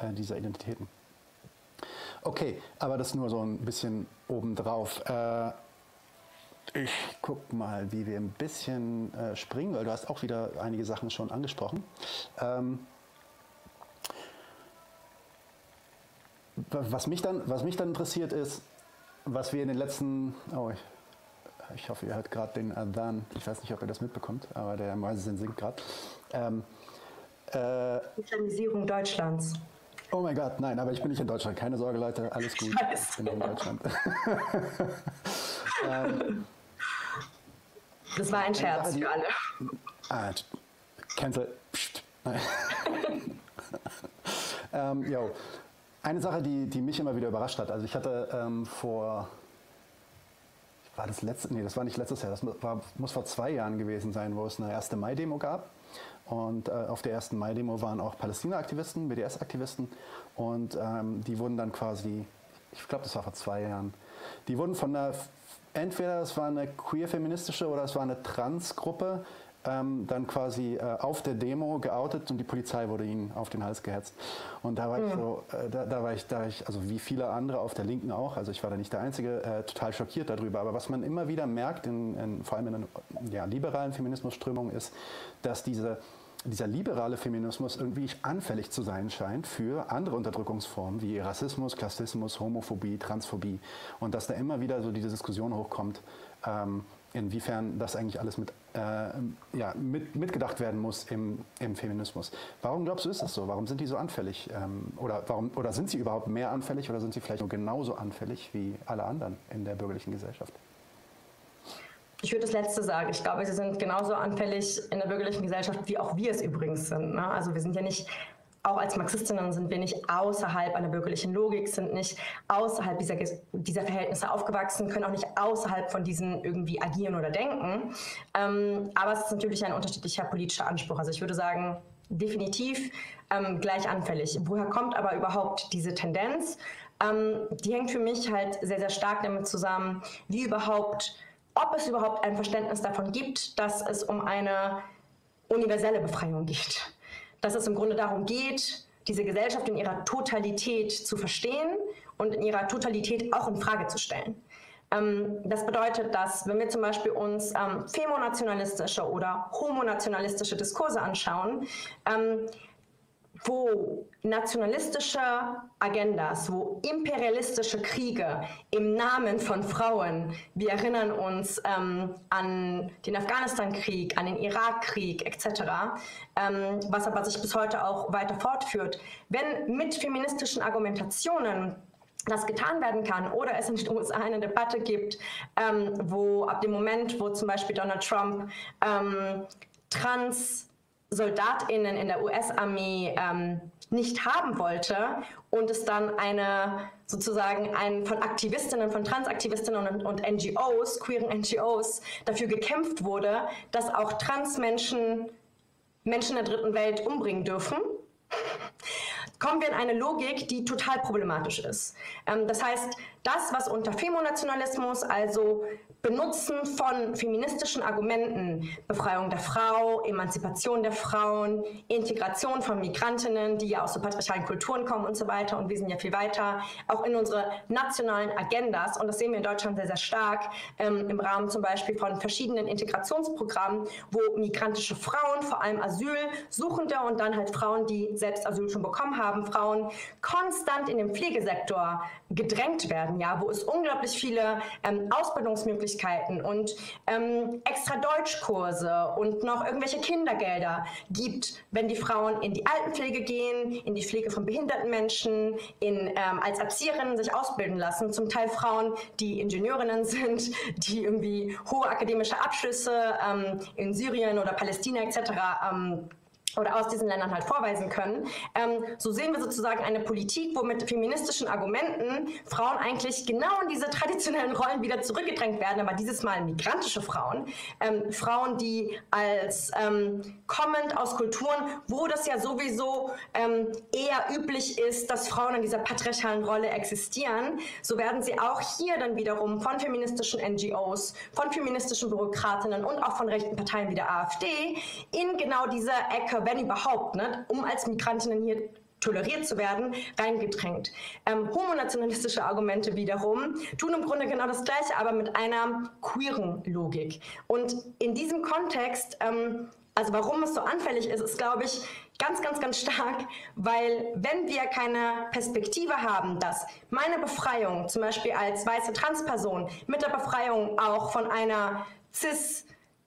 Speaker 1: äh, dieser Identitäten. Okay, aber das nur so ein bisschen obendrauf. Äh, ich guck mal, wie wir ein bisschen äh, springen, weil du hast auch wieder einige Sachen schon angesprochen. Ähm, was, mich dann, was mich dann interessiert ist, was wir in den letzten, oh, ich, ich hoffe, ihr hört gerade den Adhan, ich weiß nicht, ob ihr das mitbekommt, aber der Mäusesinn singt gerade. Ähm,
Speaker 2: äh, Islamisierung Deutschlands.
Speaker 1: Oh mein Gott, nein, aber ich bin nicht in Deutschland. Keine Sorge, Leute, alles gut. Scheiße. Ich bin in Deutschland.
Speaker 2: ähm, das war ein Scherz für alle. Ah,
Speaker 1: cancel. ähm, yo. Eine Sache, die, die mich immer wieder überrascht hat. Also ich hatte ähm, vor, war das letzte, nee, das war nicht letztes Jahr, das war, muss vor zwei Jahren gewesen sein, wo es eine 1. Mai-Demo gab. Und äh, auf der 1. Mai-Demo waren auch Palästina-Aktivisten, BDS-Aktivisten. Und ähm, die wurden dann quasi, ich glaube, das war vor zwei Jahren, die wurden von der entweder es war eine queer-feministische oder es war eine Trans-Gruppe, ähm, dann quasi äh, auf der Demo geoutet und die Polizei wurde ihnen auf den Hals gehetzt. Und da war mhm. ich so, äh, da, da, war ich, da ich, also wie viele andere auf der Linken auch, also ich war da nicht der Einzige, äh, total schockiert darüber. Aber was man immer wieder merkt, in, in, vor allem in den ja, liberalen Feminismusströmungen, ist, dass diese dieser liberale Feminismus irgendwie anfällig zu sein scheint für andere Unterdrückungsformen wie Rassismus, Klassismus, Homophobie, Transphobie. Und dass da immer wieder so diese Diskussion hochkommt, ähm, inwiefern das eigentlich alles mit, äh, ja, mit, mitgedacht werden muss im, im, Feminismus. Warum glaubst du, ist das so? Warum sind die so anfällig? Ähm, oder, warum, oder sind sie überhaupt mehr anfällig oder sind sie vielleicht nur genauso anfällig wie alle anderen in der bürgerlichen Gesellschaft?
Speaker 2: Ich würde das Letzte sagen. Ich glaube, sie sind genauso anfällig in der bürgerlichen Gesellschaft, wie auch wir es übrigens sind. Ne? Also wir sind ja nicht, auch als Marxistinnen sind wir nicht außerhalb einer bürgerlichen Logik, sind nicht außerhalb dieser, dieser Verhältnisse aufgewachsen, können auch nicht außerhalb von diesen irgendwie agieren oder denken. Ähm, aber es ist natürlich ein unterschiedlicher politischer Anspruch. Also ich würde sagen, definitiv ähm, gleich anfällig. Woher kommt aber überhaupt diese Tendenz? Ähm, die hängt für mich halt sehr, sehr stark damit zusammen, wie überhaupt ob es überhaupt ein Verständnis davon gibt, dass es um eine universelle Befreiung geht. Dass es im Grunde darum geht, diese Gesellschaft in ihrer Totalität zu verstehen und in ihrer Totalität auch in Frage zu stellen. Ähm, das bedeutet, dass wenn wir zum Beispiel uns ähm, femonationalistische oder homonationalistische Diskurse anschauen, ähm, wo nationalistische Agendas, wo imperialistische Kriege im Namen von Frauen, wir erinnern uns ähm, an den Afghanistan-Krieg, an den Irak-Krieg etc., ähm, was aber sich bis heute auch weiter fortführt, wenn mit feministischen Argumentationen das getan werden kann oder es in den USA eine Debatte gibt, ähm, wo ab dem Moment, wo zum Beispiel Donald Trump ähm, trans SoldatInnen in der US-Armee ähm, nicht haben wollte und es dann eine sozusagen ein von Aktivistinnen, von Transaktivistinnen und, und NGOs, queeren NGOs, dafür gekämpft wurde, dass auch Transmenschen Menschen der dritten Welt umbringen dürfen kommen wir in eine Logik, die total problematisch ist. Ähm, das heißt, das, was unter Femonationalismus, also Benutzen von feministischen Argumenten, Befreiung der Frau, Emanzipation der Frauen, Integration von Migrantinnen, die ja aus so patriarchalen Kulturen kommen und so weiter. Und wir sind ja viel weiter, auch in unsere nationalen Agendas. Und das sehen wir in Deutschland sehr, sehr stark ähm, im Rahmen zum Beispiel von verschiedenen Integrationsprogrammen, wo migrantische Frauen, vor allem Asylsuchende und dann halt Frauen, die selbst Asyl schon bekommen haben, Frauen konstant in den Pflegesektor gedrängt werden, ja, wo es unglaublich viele ähm, Ausbildungsmöglichkeiten Möglichkeiten und ähm, extra Deutschkurse und noch irgendwelche Kindergelder gibt, wenn die Frauen in die Altenpflege gehen, in die Pflege von behinderten Menschen, in, ähm, als Erzieherinnen sich ausbilden lassen. Zum Teil Frauen, die Ingenieurinnen sind, die irgendwie hohe akademische Abschlüsse ähm, in Syrien oder Palästina etc. Ähm, oder aus diesen Ländern halt vorweisen können. Ähm, so sehen wir sozusagen eine Politik, wo mit feministischen Argumenten Frauen eigentlich genau in diese traditionellen Rollen wieder zurückgedrängt werden, aber dieses Mal migrantische Frauen, ähm, Frauen, die als ähm, kommend aus Kulturen, wo das ja sowieso ähm, eher üblich ist, dass Frauen in dieser patriarchalen Rolle existieren, so werden sie auch hier dann wiederum von feministischen NGOs, von feministischen Bürokratinnen und auch von rechten Parteien wie der AfD in genau diese Ecke wenn überhaupt, ne, um als Migrantinnen hier toleriert zu werden, reingedrängt. Ähm, homonationalistische Argumente wiederum tun im Grunde genau das Gleiche, aber mit einer queeren Logik. Und in diesem Kontext, ähm, also warum es so anfällig ist, ist, glaube ich, ganz, ganz, ganz stark, weil wenn wir keine Perspektive haben, dass meine Befreiung, zum Beispiel als weiße Transperson, mit der Befreiung auch von einer cis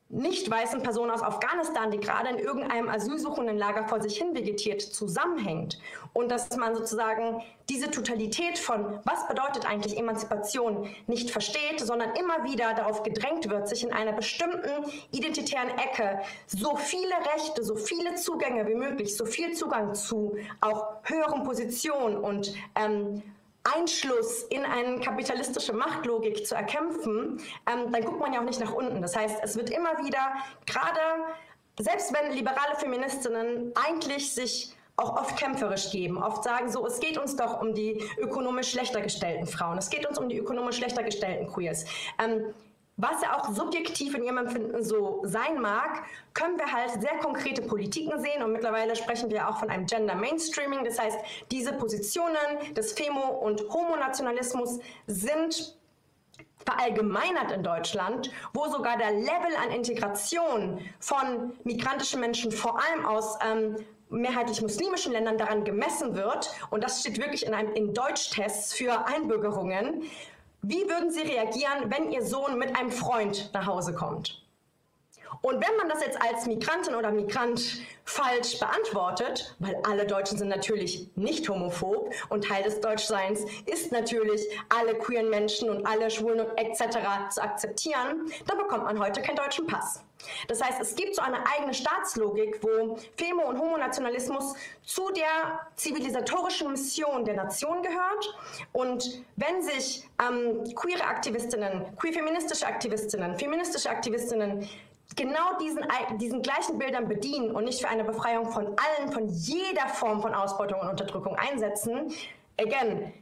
Speaker 2: nicht weißen Person aus Afghanistan, die gerade in irgendeinem asylsuchenden Lager vor sich hin vegetiert, zusammenhängt. Und dass man sozusagen diese Totalität von, was bedeutet eigentlich Emanzipation, nicht versteht, sondern immer wieder darauf gedrängt wird, sich in einer bestimmten identitären Ecke so viele Rechte, so viele Zugänge wie möglich, so viel Zugang zu auch höheren Positionen und ähm, Einschluss in eine kapitalistische Machtlogik zu erkämpfen, ähm, dann guckt man ja auch nicht nach unten. Das heißt, es wird immer wieder, gerade selbst wenn liberale Feministinnen eigentlich sich auch oft kämpferisch geben, oft sagen so, es geht uns doch um die ökonomisch schlechter gestellten Frauen, es geht uns um die ökonomisch schlechter gestellten Queers. Ähm, was ja auch subjektiv in ihrem Empfinden so sein mag, können wir halt sehr konkrete Politiken sehen. Und mittlerweile sprechen wir auch von einem Gender Mainstreaming. Das heißt, diese Positionen des Femo- und Homonationalismus sind verallgemeinert in Deutschland, wo sogar der Level an Integration von migrantischen Menschen vor allem aus ähm, mehrheitlich muslimischen Ländern daran gemessen wird, und das steht wirklich in, einem, in Deutschtests für Einbürgerungen, wie würden Sie reagieren, wenn Ihr Sohn mit einem Freund nach Hause kommt? Und wenn man das jetzt als Migrantin oder Migrant falsch beantwortet, weil alle Deutschen sind natürlich nicht homophob und Teil des Deutschseins ist natürlich, alle queeren Menschen und alle Schwulen etc. zu akzeptieren, dann bekommt man heute keinen deutschen Pass. Das heißt, es gibt so eine eigene Staatslogik, wo Femo- und Homonationalismus zu der zivilisatorischen Mission der Nation gehört. Und wenn sich ähm, queere Aktivistinnen, queer-feministische Aktivistinnen, feministische Aktivistinnen genau diesen, diesen gleichen Bildern bedienen und nicht für eine Befreiung von allen, von jeder Form von Ausbeutung und Unterdrückung einsetzen, again,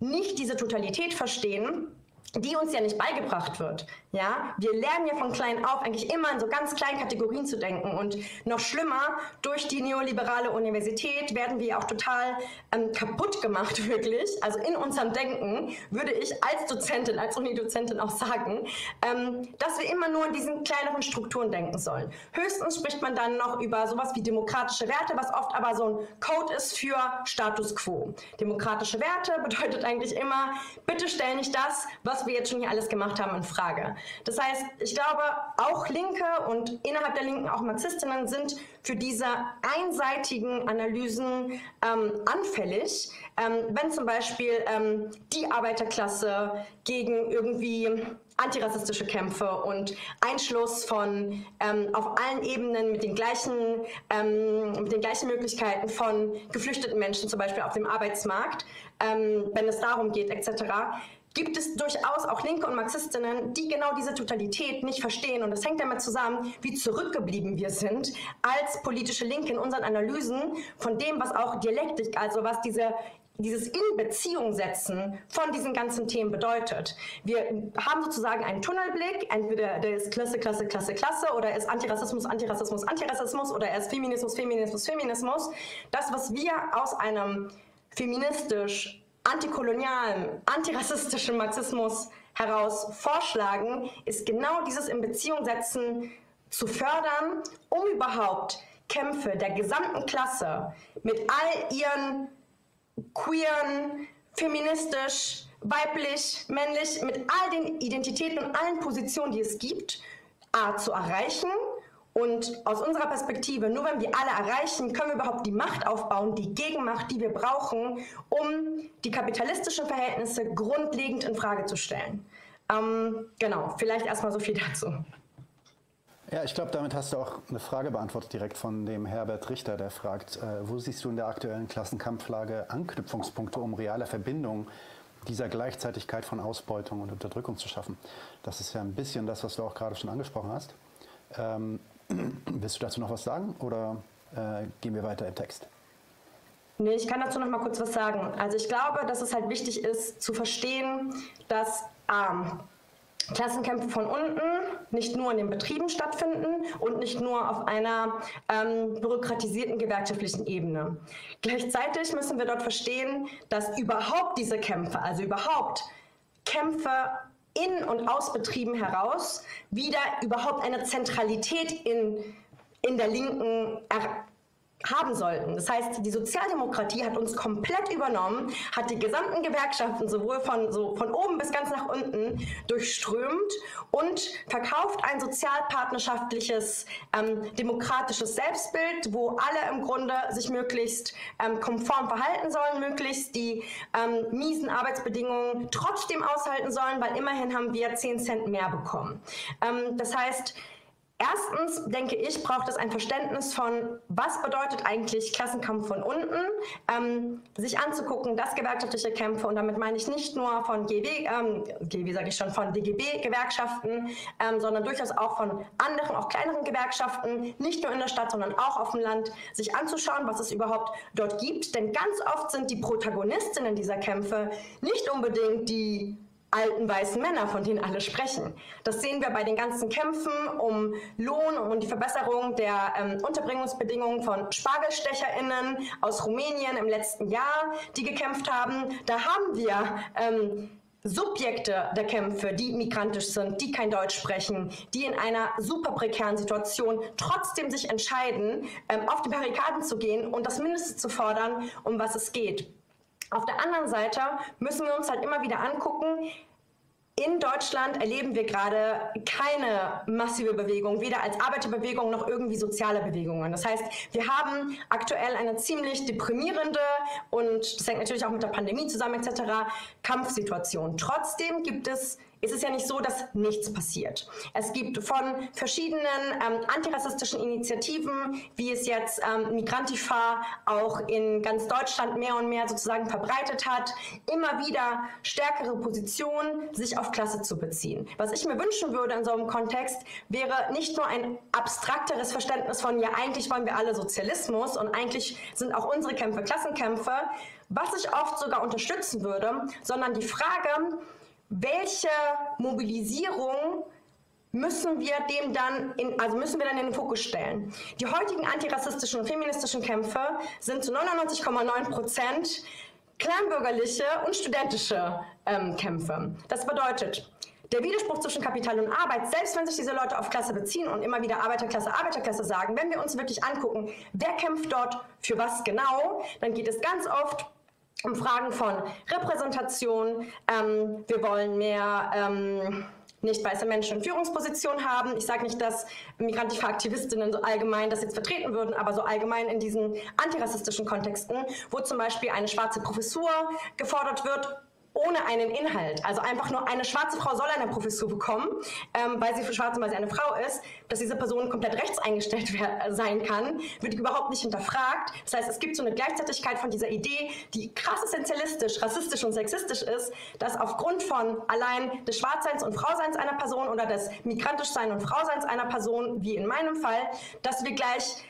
Speaker 2: nicht diese Totalität verstehen, die uns ja nicht beigebracht wird. Ja, wir lernen ja von klein auf eigentlich immer in so ganz kleinen Kategorien zu denken und noch schlimmer durch die neoliberale Universität werden wir auch total ähm, kaputt gemacht wirklich. Also in unserem Denken würde ich als Dozentin, als Unidozentin auch sagen, ähm, dass wir immer nur in diesen kleineren Strukturen denken sollen. Höchstens spricht man dann noch über sowas wie demokratische Werte, was oft aber so ein Code ist für Status Quo. Demokratische Werte bedeutet eigentlich immer, bitte stell nicht das, was wir jetzt schon hier alles gemacht haben, in Frage. Das heißt, ich glaube, auch Linke und innerhalb der Linken auch Marxistinnen sind für diese einseitigen Analysen ähm, anfällig. Ähm, wenn zum Beispiel ähm, die Arbeiterklasse gegen irgendwie antirassistische Kämpfe und Einschluss von ähm, auf allen Ebenen mit den gleichen ähm, mit den gleichen Möglichkeiten von geflüchteten Menschen zum Beispiel auf dem Arbeitsmarkt, ähm, wenn es darum geht etc gibt es durchaus auch Linke und Marxistinnen, die genau diese Totalität nicht verstehen. Und das hängt damit zusammen, wie zurückgeblieben wir sind als politische Linke in unseren Analysen von dem, was auch Dialektik, also was diese dieses in Beziehung setzen von diesen ganzen Themen bedeutet. Wir haben sozusagen einen Tunnelblick, entweder der ist Klasse, Klasse, Klasse, Klasse oder ist Antirassismus, Antirassismus, Antirassismus oder er ist Feminismus, Feminismus, Feminismus. Das, was wir aus einem feministisch, antikolonialen, antirassistischen Marxismus heraus vorschlagen, ist genau dieses in Beziehung setzen zu fördern, um überhaupt Kämpfe der gesamten Klasse mit all ihren queeren, feministisch, weiblich, männlich, mit all den Identitäten und allen Positionen, die es gibt, A, zu erreichen. Und aus unserer Perspektive, nur wenn wir alle erreichen, können wir überhaupt die Macht aufbauen, die Gegenmacht, die wir brauchen, um die kapitalistischen Verhältnisse grundlegend in Frage zu stellen. Ähm, genau, vielleicht erstmal so viel dazu.
Speaker 1: Ja, ich glaube, damit hast du auch eine Frage beantwortet direkt von dem Herbert Richter, der fragt, äh, wo siehst du in der aktuellen Klassenkampflage Anknüpfungspunkte, um reale Verbindungen dieser Gleichzeitigkeit von Ausbeutung und Unterdrückung zu schaffen? Das ist ja ein bisschen das, was du auch gerade schon angesprochen hast. Ähm, willst du dazu noch was sagen oder äh, gehen wir weiter im Text?
Speaker 2: Nee, ich kann dazu noch mal kurz was sagen. Also ich glaube, dass es halt wichtig ist zu verstehen, dass ähm, Klassenkämpfe von unten nicht nur in den Betrieben stattfinden und nicht nur auf einer ähm, bürokratisierten gewerkschaftlichen Ebene. Gleichzeitig müssen wir dort verstehen, dass überhaupt diese Kämpfe, also überhaupt Kämpfe in und aus Betrieben heraus, wieder überhaupt eine Zentralität in, in der Linken er haben sollten. Das heißt, die Sozialdemokratie hat uns komplett übernommen, hat die gesamten Gewerkschaften sowohl von, so von oben bis ganz nach unten durchströmt und verkauft ein sozialpartnerschaftliches, ähm, demokratisches Selbstbild, wo alle im Grunde sich möglichst ähm, konform verhalten sollen, möglichst die ähm, miesen Arbeitsbedingungen trotzdem aushalten sollen, weil immerhin haben wir 10 Cent mehr bekommen. Ähm, das heißt, Erstens denke ich, braucht es ein Verständnis von, was bedeutet eigentlich Klassenkampf von unten, ähm, sich anzugucken, dass gewerkschaftliche Kämpfe, und damit meine ich nicht nur von GW, ähm, GW sage ich schon, von DGB-Gewerkschaften, ähm, sondern durchaus auch von anderen, auch kleineren Gewerkschaften, nicht nur in der Stadt, sondern auch auf dem Land, sich anzuschauen, was es überhaupt dort gibt. Denn ganz oft sind die Protagonistinnen dieser Kämpfe nicht unbedingt die alten weißen Männer, von denen alle sprechen. Das sehen wir bei den ganzen Kämpfen um Lohn und die Verbesserung der ähm, Unterbringungsbedingungen von SpargelstecherInnen aus Rumänien im letzten Jahr, die gekämpft haben. Da haben wir ähm, Subjekte der Kämpfe, die migrantisch sind, die kein Deutsch sprechen, die in einer super prekären Situation trotzdem sich entscheiden, ähm, auf die Barrikaden zu gehen und das Mindeste zu fordern, um was es geht. Auf der anderen Seite müssen wir uns halt immer wieder angucken, in Deutschland erleben wir gerade keine massive Bewegung, weder als Arbeiterbewegung noch irgendwie soziale Bewegungen. Das heißt, wir haben aktuell eine ziemlich deprimierende und das hängt natürlich auch mit der Pandemie zusammen etc. Kampfsituation. Trotzdem gibt es ist es ja nicht so, dass nichts passiert. Es gibt von verschiedenen ähm, antirassistischen Initiativen, wie es jetzt ähm, Migrantifa auch in ganz Deutschland mehr und mehr sozusagen verbreitet hat, immer wieder stärkere Positionen sich auf Klasse zu beziehen. Was ich mir wünschen würde in so einem Kontext, wäre nicht nur ein abstrakteres Verständnis von, ja, eigentlich wollen wir alle Sozialismus und eigentlich sind auch unsere Kämpfe Klassenkämpfe, was ich oft sogar unterstützen würde, sondern die Frage, welche Mobilisierung müssen wir dem dann in, also müssen wir dann in den Fokus stellen. Die heutigen antirassistischen und feministischen Kämpfe sind zu 99,9 Prozent kleinbürgerliche und studentische ähm, Kämpfe. Das bedeutet, der Widerspruch zwischen Kapital und Arbeit, selbst wenn sich diese Leute auf Klasse beziehen und immer wieder Arbeiterklasse, Arbeiterklasse sagen, wenn wir uns wirklich angucken, wer kämpft dort für was genau, dann geht es ganz oft um Fragen von Repräsentation. Ähm, wir wollen mehr ähm, nicht weiße Menschen in Führungspositionen haben. Ich sage nicht, dass migrantische Aktivistinnen so allgemein das jetzt vertreten würden, aber so allgemein in diesen antirassistischen Kontexten, wo zum Beispiel eine schwarze Professur gefordert wird, ohne einen Inhalt, also einfach nur eine schwarze Frau soll eine Professur bekommen, ähm, weil sie für schwarz und weil sie eine Frau ist, dass diese Person komplett rechts eingestellt sein kann, wird überhaupt nicht hinterfragt. Das heißt, es gibt so eine Gleichzeitigkeit von dieser Idee, die krass essentialistisch, rassistisch und sexistisch ist, dass aufgrund von allein des Schwarzseins und Frauseins einer Person oder des Migrantischseins und Frauseins einer Person, wie in meinem Fall, dass wir gleich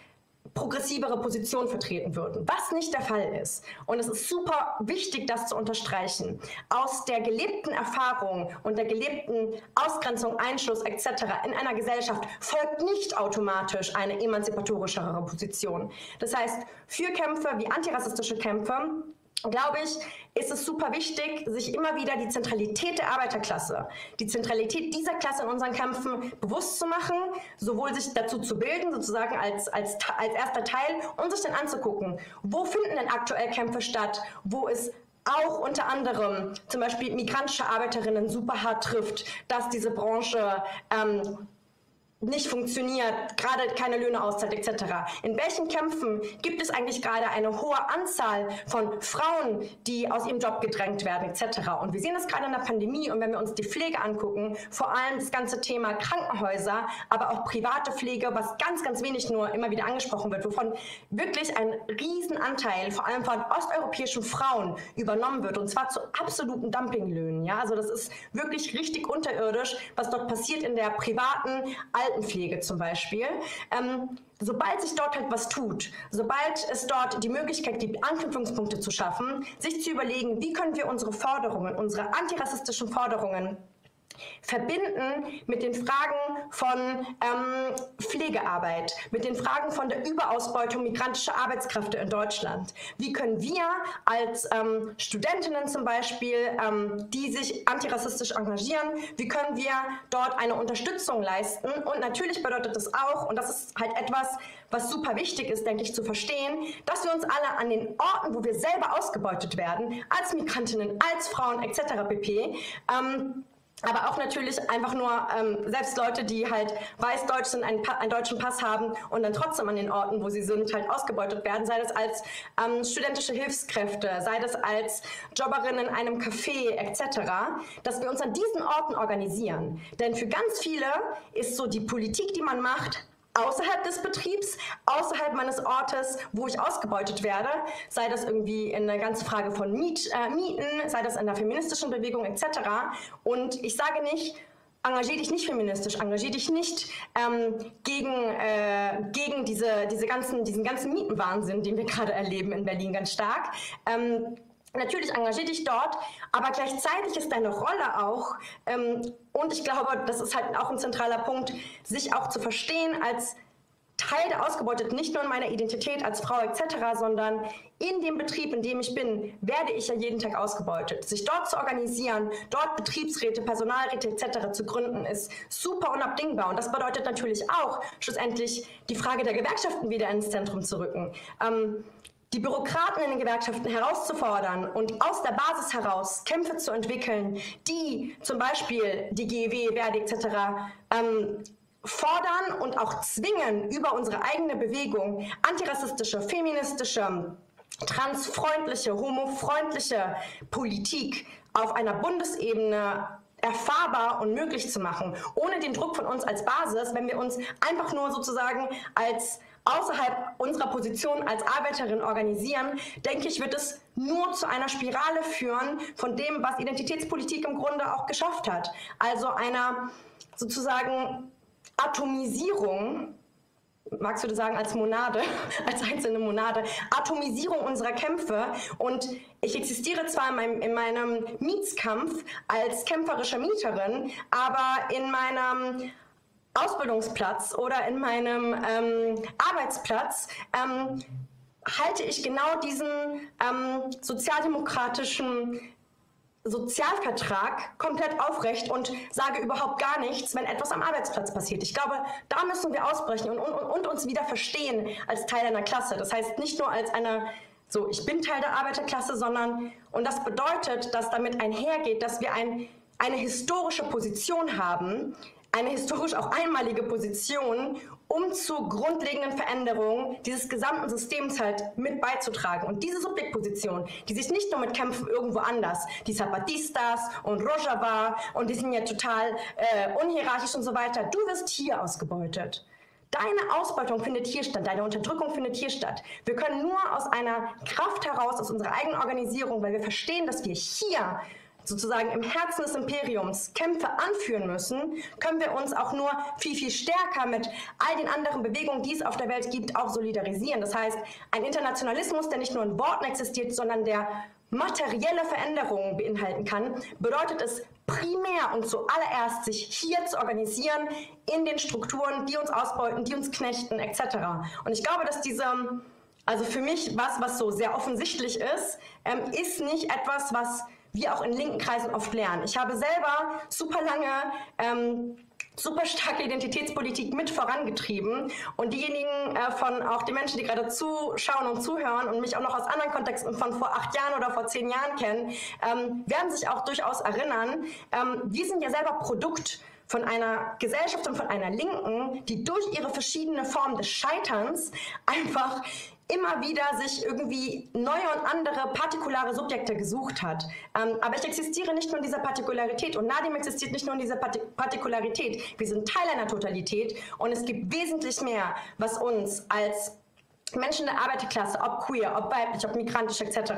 Speaker 2: progressivere Position vertreten würden, was nicht der Fall ist. Und es ist super wichtig, das zu unterstreichen. Aus der gelebten Erfahrung und der gelebten Ausgrenzung, Einschluss etc. in einer Gesellschaft folgt nicht automatisch eine emanzipatorischere Position. Das heißt, für Kämpfe wie antirassistische Kämpfe glaube ich, ist es super wichtig, sich immer wieder die Zentralität der Arbeiterklasse, die Zentralität dieser Klasse in unseren Kämpfen bewusst zu machen, sowohl sich dazu zu bilden, sozusagen als, als, als erster Teil, und sich dann anzugucken, wo finden denn aktuell Kämpfe statt, wo es auch unter anderem zum Beispiel migrantische Arbeiterinnen super hart trifft, dass diese Branche ähm, nicht funktioniert, gerade keine Löhne auszahlt etc. In welchen Kämpfen gibt es eigentlich gerade eine hohe Anzahl von Frauen, die aus ihrem Job gedrängt werden etc. Und wir sehen das gerade in der Pandemie und wenn wir uns die Pflege angucken, vor allem das ganze Thema Krankenhäuser, aber auch private Pflege, was ganz, ganz wenig nur immer wieder angesprochen wird, wovon wirklich ein Riesenanteil, vor allem von osteuropäischen Frauen übernommen wird und zwar zu absoluten Dumpinglöhnen. Ja, also das ist wirklich richtig unterirdisch, was dort passiert in der privaten Altenpflege zum Beispiel. Ähm, sobald sich dort halt was tut, sobald es dort die Möglichkeit gibt, Anknüpfungspunkte zu schaffen, sich zu überlegen, wie können wir unsere Forderungen, unsere antirassistischen Forderungen verbinden mit den Fragen von ähm, Pflegearbeit, mit den Fragen von der Überausbeutung migrantischer Arbeitskräfte in Deutschland. Wie können wir als ähm, Studentinnen zum Beispiel, ähm, die sich antirassistisch engagieren, wie können wir dort eine Unterstützung leisten? Und natürlich bedeutet das auch, und das ist halt etwas, was super wichtig ist, denke ich, zu verstehen, dass wir uns alle an den Orten, wo wir selber ausgebeutet werden, als Migrantinnen, als Frauen etc. pp., ähm, aber auch natürlich einfach nur ähm, selbst Leute, die halt weiß-deutsch sind, einen, einen, deutschen Pass haben und dann trotzdem an den Orten, wo sie sind, halt ausgebeutet werden, sei das als ähm, studentische Hilfskräfte, sei das als Jobberin in einem Café etc., dass wir uns an diesen Orten organisieren. Denn für ganz viele ist so die Politik, die man macht, außerhalb des Betriebs, außerhalb meines Ortes, wo ich ausgebeutet werde, sei das irgendwie in der ganzen Frage von Miet, äh, Mieten, sei das in der feministischen Bewegung etc. Und ich sage nicht, engagier dich nicht feministisch, engagier dich nicht ähm, gegen, äh, gegen diese, diese ganzen, diesen ganzen Mietenwahnsinn, den wir gerade erleben in Berlin ganz stark. Ähm, Natürlich engagier dich dort, aber gleichzeitig ist deine Rolle auch, ähm, und ich glaube, das ist halt auch ein zentraler Punkt, sich auch zu verstehen als Teil der Ausgebeutet, nicht nur in meiner Identität als Frau etc., sondern in dem Betrieb, in dem ich bin, werde ich ja jeden Tag ausgebeutet. Sich dort zu organisieren, dort Betriebsräte, Personalräte etc. zu gründen, ist super unabdingbar. Und das bedeutet natürlich auch, schlussendlich die Frage der Gewerkschaften wieder ins Zentrum zu rücken. Ähm, die Bürokraten in den Gewerkschaften herauszufordern und aus der Basis heraus Kämpfe zu entwickeln, die zum Beispiel die GEW, Verdi etc. Ähm, fordern und auch zwingen über unsere eigene Bewegung antirassistische, feministische, transfreundliche, homofreundliche Politik auf einer Bundesebene erfahrbar und möglich zu machen, ohne den Druck von uns als Basis, wenn wir uns einfach nur sozusagen als außerhalb unserer Position als Arbeiterin organisieren, denke ich, wird es nur zu einer Spirale führen von dem, was Identitätspolitik im Grunde auch geschafft hat. Also einer sozusagen Atomisierung magst du das sagen, als Monade, als einzelne Monade, Atomisierung unserer Kämpfe. Und ich existiere zwar in meinem, in meinem Mietskampf als kämpferische Mieterin, aber in meinem Ausbildungsplatz oder in meinem ähm, Arbeitsplatz ähm, halte ich genau diesen ähm, sozialdemokratischen Sozialvertrag komplett aufrecht und sage überhaupt gar nichts, wenn etwas am Arbeitsplatz passiert. Ich glaube, da müssen wir ausbrechen und, und, und uns wieder verstehen als Teil einer Klasse. Das heißt nicht nur als eine so, ich bin Teil der Arbeiterklasse, sondern, und das bedeutet, dass damit einhergeht, dass wir ein, eine historische Position haben, eine historisch auch einmalige Position, um zur grundlegenden Veränderung dieses gesamten Systems halt mit beizutragen. Und diese Subjektposition, die sich nicht nur mit Kämpfen irgendwo anders, die Zapatistas und Rojava und die sind ja total äh, unhierarchisch und so weiter, du wirst hier ausgebeutet. Deine Ausbeutung findet hier statt, deine Unterdrückung findet hier statt. Wir können nur aus einer Kraft heraus, aus unserer eigenen Organisierung, weil wir verstehen, dass wir hier sozusagen im Herzen des Imperiums Kämpfe anführen müssen, können wir uns auch nur viel, viel stärker mit all den anderen Bewegungen, die es auf der Welt gibt, auch solidarisieren. Das heißt, ein Internationalismus, der nicht nur in Worten existiert, sondern der materielle Veränderungen beinhalten kann, bedeutet es primär und zuallererst, sich hier zu organisieren in den Strukturen, die uns ausbeuten, die uns knechten, etc. Und ich glaube, dass diese, also für mich was, was so sehr offensichtlich ist, ähm, ist nicht etwas, was wir auch in linken Kreisen oft lernen. Ich habe selber super lange ähm, super starke Identitätspolitik mit vorangetrieben und diejenigen äh, von auch die Menschen, die gerade zuschauen und zuhören und mich auch noch aus anderen Kontexten von vor acht Jahren oder vor zehn Jahren kennen, ähm, werden sich auch durchaus erinnern. Ähm, wir sind ja selber Produkt von einer Gesellschaft und von einer Linken, die durch ihre verschiedene Formen des Scheiterns einfach immer wieder sich irgendwie neue und andere partikulare Subjekte gesucht hat. Ähm, aber ich existiere nicht nur in dieser Partikularität und Nadim existiert nicht nur in dieser Partik Partikularität. Wir sind Teil einer Totalität und es gibt wesentlich mehr, was uns als Menschen der Arbeiterklasse, ob queer, ob weiblich, ob migrantisch etc.,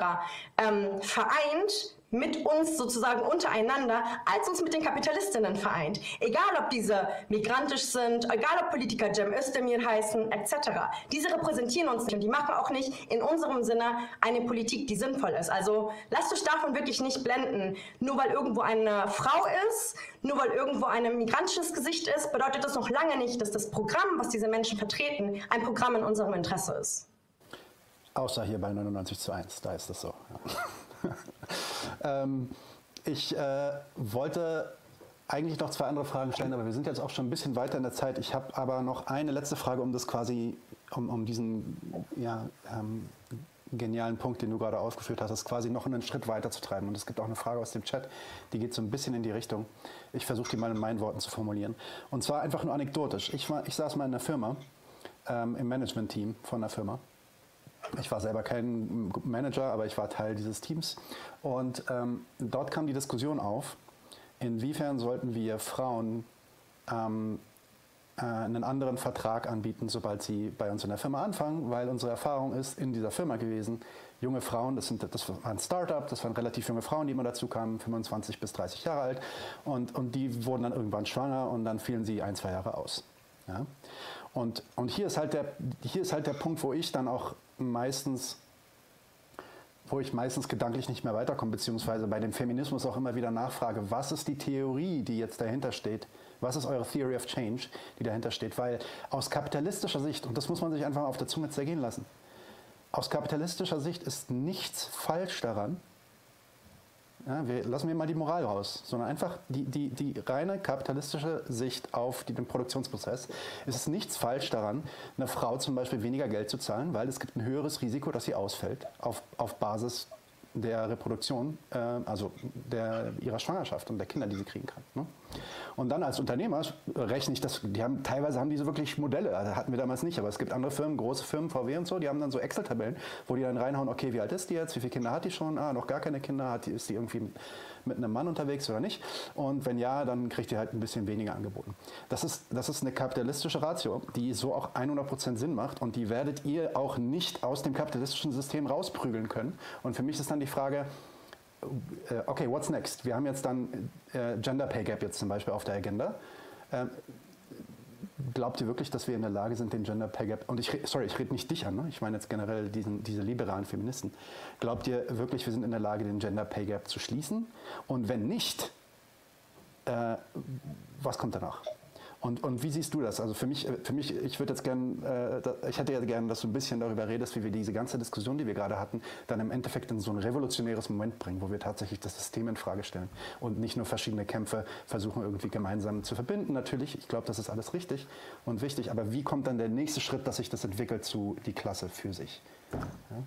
Speaker 2: ähm, vereint, mit uns sozusagen untereinander, als uns mit den Kapitalistinnen vereint. Egal, ob diese migrantisch sind, egal, ob Politiker Cem Özdemir heißen, etc. Diese repräsentieren uns nicht und die machen auch nicht in unserem Sinne eine Politik, die sinnvoll ist. Also lasst euch davon wirklich nicht blenden. Nur weil irgendwo eine Frau ist, nur weil irgendwo ein migrantisches Gesicht ist, bedeutet das noch lange nicht, dass das Programm, was diese Menschen vertreten, ein Programm in unserem Interesse ist.
Speaker 1: Außer hier bei 99 zu 1, da ist das so. Ja. ähm, ich äh, wollte eigentlich noch zwei andere Fragen stellen, aber wir sind jetzt auch schon ein bisschen weiter in der Zeit. Ich habe aber noch eine letzte Frage, um das quasi, um, um diesen ja, ähm, genialen Punkt, den du gerade ausgeführt hast, das quasi noch einen Schritt weiter zu treiben. Und es gibt auch eine Frage aus dem Chat, die geht so ein bisschen in die Richtung. Ich versuche die mal in meinen Worten zu formulieren. Und zwar einfach nur anekdotisch. Ich, war, ich saß mal in einer Firma, ähm, im Management-Team von einer Firma. Ich war selber kein Manager, aber ich war Teil dieses Teams. Und ähm, dort kam die Diskussion auf, inwiefern sollten wir Frauen ähm, äh, einen anderen Vertrag anbieten, sobald sie bei uns in der Firma anfangen, weil unsere Erfahrung ist in dieser Firma gewesen, junge Frauen, das, sind, das war ein Startup, das waren relativ junge Frauen, die immer dazu kamen, 25 bis 30 Jahre alt, und, und die wurden dann irgendwann schwanger und dann fielen sie ein, zwei Jahre aus. Ja? Und, und hier, ist halt der, hier ist halt der Punkt, wo ich dann auch meistens wo ich meistens gedanklich nicht mehr weiterkomme, beziehungsweise bei dem Feminismus auch immer wieder nachfrage, was ist die Theorie, die jetzt dahinter steht? Was ist eure Theory of Change, die dahinter steht? Weil aus kapitalistischer Sicht, und das muss man sich einfach auf der Zunge zergehen lassen, aus kapitalistischer Sicht ist nichts falsch daran, ja, wir lassen wir mal die Moral raus, sondern einfach die, die, die reine kapitalistische Sicht auf den Produktionsprozess. Es ist nichts falsch daran, einer Frau zum Beispiel weniger Geld zu zahlen, weil es gibt ein höheres Risiko, dass sie ausfällt auf, auf Basis der Reproduktion, äh, also der, ihrer Schwangerschaft und der Kinder, die sie kriegen kann. Ne? Und dann als Unternehmer rechne ich das, die haben, teilweise haben die so wirklich Modelle, also hatten wir damals nicht, aber es gibt andere Firmen, große Firmen, VW und so, die haben dann so Excel-Tabellen, wo die dann reinhauen, okay, wie alt ist die jetzt, wie viele Kinder hat die schon, ah, noch gar keine Kinder, hat die, ist die irgendwie mit einem Mann unterwegs oder nicht? Und wenn ja, dann kriegt ihr halt ein bisschen weniger angeboten. Das ist, das ist eine kapitalistische Ratio, die so auch 100% Sinn macht und die werdet ihr auch nicht aus dem kapitalistischen System rausprügeln können. Und für mich ist dann die Frage, äh, okay, what's next? Wir haben jetzt dann äh, Gender Pay Gap jetzt zum Beispiel auf der Agenda. Glaubt ihr wirklich, dass wir in der Lage sind, den Gender Pay Gap, und ich, sorry, ich rede nicht dich an, ne? ich meine jetzt generell diesen, diese liberalen Feministen, glaubt ihr wirklich, wir sind in der Lage, den Gender Pay Gap zu schließen? Und wenn nicht, äh, was kommt danach? Und, und wie siehst du das? Also für mich, für mich ich würde jetzt gerne, äh, ich hätte ja gerne, dass du ein bisschen darüber redest, wie wir diese ganze Diskussion, die wir gerade hatten, dann im Endeffekt in so ein revolutionäres Moment bringen, wo wir tatsächlich das System in Frage stellen und nicht nur verschiedene Kämpfe versuchen irgendwie gemeinsam zu verbinden. Natürlich, ich glaube, das ist alles richtig und wichtig, aber wie kommt dann der nächste Schritt, dass sich das entwickelt zu die Klasse für sich? Ja?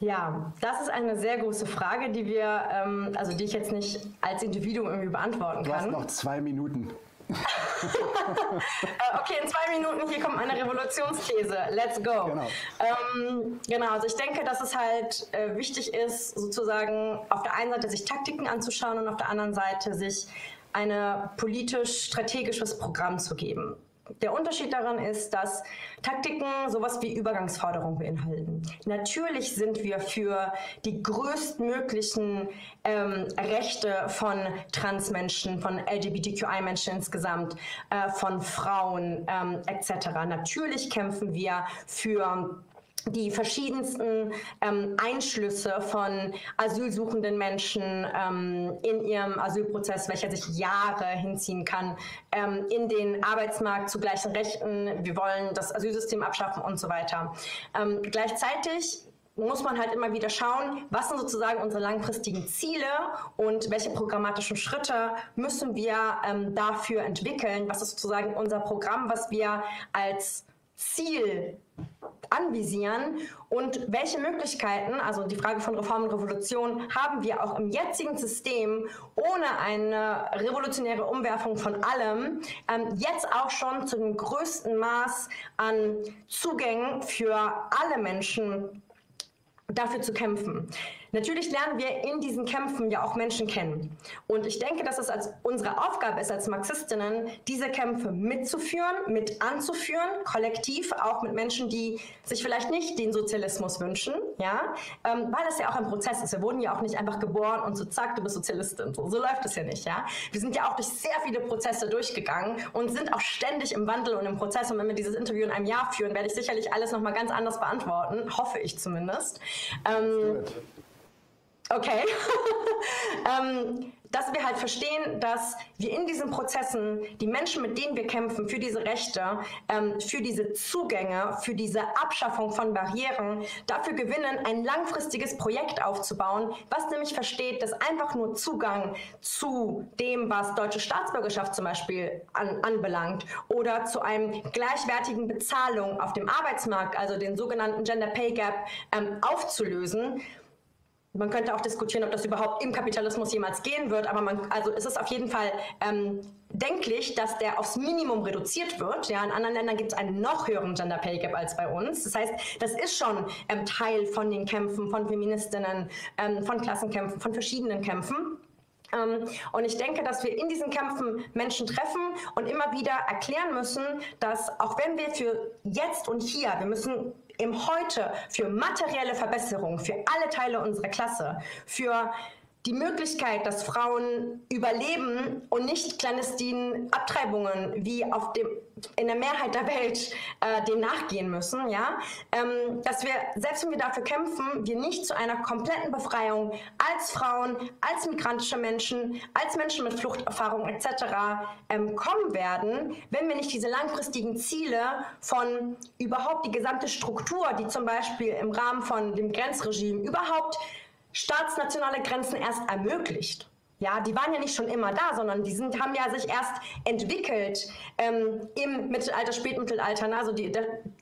Speaker 2: Ja, das ist eine sehr große Frage, die wir, ähm, also die ich jetzt nicht als Individuum irgendwie beantworten kann.
Speaker 1: Du hast noch zwei Minuten.
Speaker 2: Äh, okay, in zwei Minuten, hier kommt eine Revolutionsthese. Let's go. Genau. Ähm, genau, also ich denke, dass es halt äh, wichtig ist, sozusagen auf der einen Seite sich Taktiken anzuschauen und auf der anderen Seite sich ein politisch-strategisches Programm zu geben. Der Unterschied daran ist, dass Taktiken sowas wie Übergangsforderungen beinhalten. Natürlich sind wir für die größtmöglichen ähm, Rechte von Transmenschen, von LGBTQI-Menschen insgesamt, äh, von Frauen ähm, etc. Natürlich kämpfen wir für die verschiedensten ähm, Einschlüsse von asylsuchenden Menschen ähm, in ihrem Asylprozess, welcher sich Jahre hinziehen kann, ähm, in den Arbeitsmarkt zu gleichen Rechten. Wir wollen das Asylsystem abschaffen und so weiter. Ähm, gleichzeitig muss man halt immer wieder schauen, was sind sozusagen unsere langfristigen Ziele und welche programmatischen Schritte müssen wir ähm, dafür entwickeln, was ist sozusagen unser Programm, was wir als Ziel anvisieren und welche Möglichkeiten, also die Frage von Reform und Revolution, haben wir auch im jetzigen System ohne eine revolutionäre Umwerfung von allem ähm, jetzt auch schon zu dem größten Maß an Zugängen für alle Menschen dafür zu kämpfen. Natürlich lernen wir in diesen Kämpfen ja auch Menschen kennen. Und ich denke, dass es als unsere Aufgabe ist, als Marxistinnen, diese Kämpfe mitzuführen, mit anzuführen, kollektiv, auch mit Menschen, die sich vielleicht nicht den Sozialismus wünschen, ja, ähm, weil es ja auch ein Prozess ist. Wir wurden ja auch nicht einfach geboren und so zack, du bist Sozialistin. So, so läuft es ja nicht, ja. Wir sind ja auch durch sehr viele Prozesse durchgegangen und sind auch ständig im Wandel und im Prozess. Und wenn wir dieses Interview in einem Jahr führen, werde ich sicherlich alles nochmal ganz anders beantworten, hoffe ich zumindest. Ähm, Okay. ähm, dass wir halt verstehen, dass wir in diesen Prozessen die Menschen, mit denen wir kämpfen, für diese Rechte, ähm, für diese Zugänge, für diese Abschaffung von Barrieren, dafür gewinnen, ein langfristiges Projekt aufzubauen, was nämlich versteht, dass einfach nur Zugang zu dem, was deutsche Staatsbürgerschaft zum Beispiel an, anbelangt oder zu einem gleichwertigen Bezahlung auf dem Arbeitsmarkt, also den sogenannten Gender Pay Gap, ähm, aufzulösen, man könnte auch diskutieren, ob das überhaupt im Kapitalismus jemals gehen wird, aber man, also es ist auf jeden Fall ähm, denklich, dass der aufs Minimum reduziert wird. Ja, in anderen Ländern gibt es einen noch höheren Gender Pay Gap als bei uns. Das heißt, das ist schon ähm, Teil von den Kämpfen von Feministinnen, ähm, von Klassenkämpfen, von verschiedenen Kämpfen. Ähm, und ich denke, dass wir in diesen Kämpfen Menschen treffen und immer wieder erklären müssen, dass auch wenn wir für jetzt und hier, wir müssen im Heute für materielle Verbesserungen für alle Teile unserer Klasse, für die Möglichkeit, dass Frauen überleben und nicht clandestinen Abtreibungen wie auf dem, in der Mehrheit der Welt äh, dem nachgehen müssen, ja, ähm, dass wir, selbst wenn wir dafür kämpfen, wir nicht zu einer kompletten Befreiung als Frauen, als migrantische Menschen, als Menschen mit Fluchterfahrung etc. Ähm, kommen werden, wenn wir nicht diese langfristigen Ziele von überhaupt die gesamte Struktur, die zum Beispiel im Rahmen von dem Grenzregime überhaupt staatsnationale Grenzen erst ermöglicht. Ja, die waren ja nicht schon immer da, sondern die sind, haben ja sich erst entwickelt ähm, im Mittelalter, Spätmittelalter. Also die,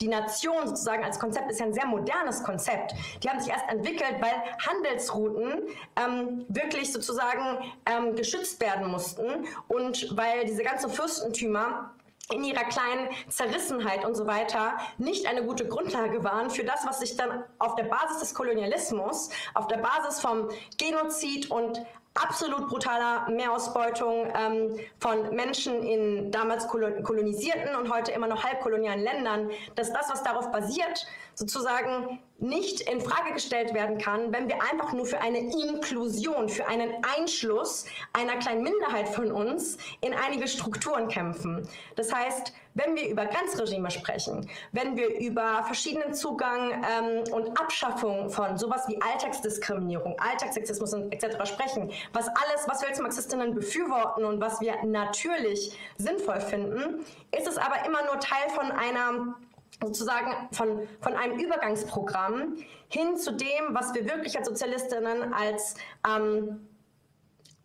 Speaker 2: die Nation sozusagen als Konzept ist ja ein sehr modernes Konzept. Die haben sich erst entwickelt, weil Handelsrouten ähm, wirklich sozusagen ähm, geschützt werden mussten und weil diese ganzen Fürstentümer in ihrer kleinen Zerrissenheit und so weiter nicht eine gute Grundlage waren für das, was sich dann auf der Basis des Kolonialismus, auf der Basis vom Genozid und absolut brutaler Mehrausbeutung ähm, von Menschen in damals kolonisierten und heute immer noch halbkolonialen Ländern, dass das, was darauf basiert, sozusagen nicht in Frage gestellt werden kann, wenn wir einfach nur für eine Inklusion, für einen Einschluss einer kleinen Minderheit von uns in einige Strukturen kämpfen. Das heißt, wenn wir über Grenzregime sprechen, wenn wir über verschiedenen Zugang ähm, und Abschaffung von sowas wie Alltagsdiskriminierung, Alltagssexismus etc. sprechen, was alles, was wir als Marxistinnen befürworten und was wir natürlich sinnvoll finden, ist es aber immer nur Teil von einer sozusagen von, von einem Übergangsprogramm hin zu dem, was wir wirklich als Sozialistinnen als ähm,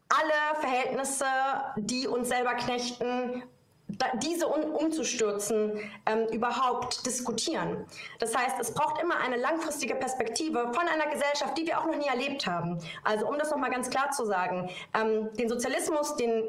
Speaker 2: alle Verhältnisse, die uns selber knechten, diese um, umzustürzen, ähm, überhaupt diskutieren. Das heißt, es braucht immer eine langfristige Perspektive von einer Gesellschaft, die wir auch noch nie erlebt haben. Also um das nochmal ganz klar zu sagen, ähm, den Sozialismus, den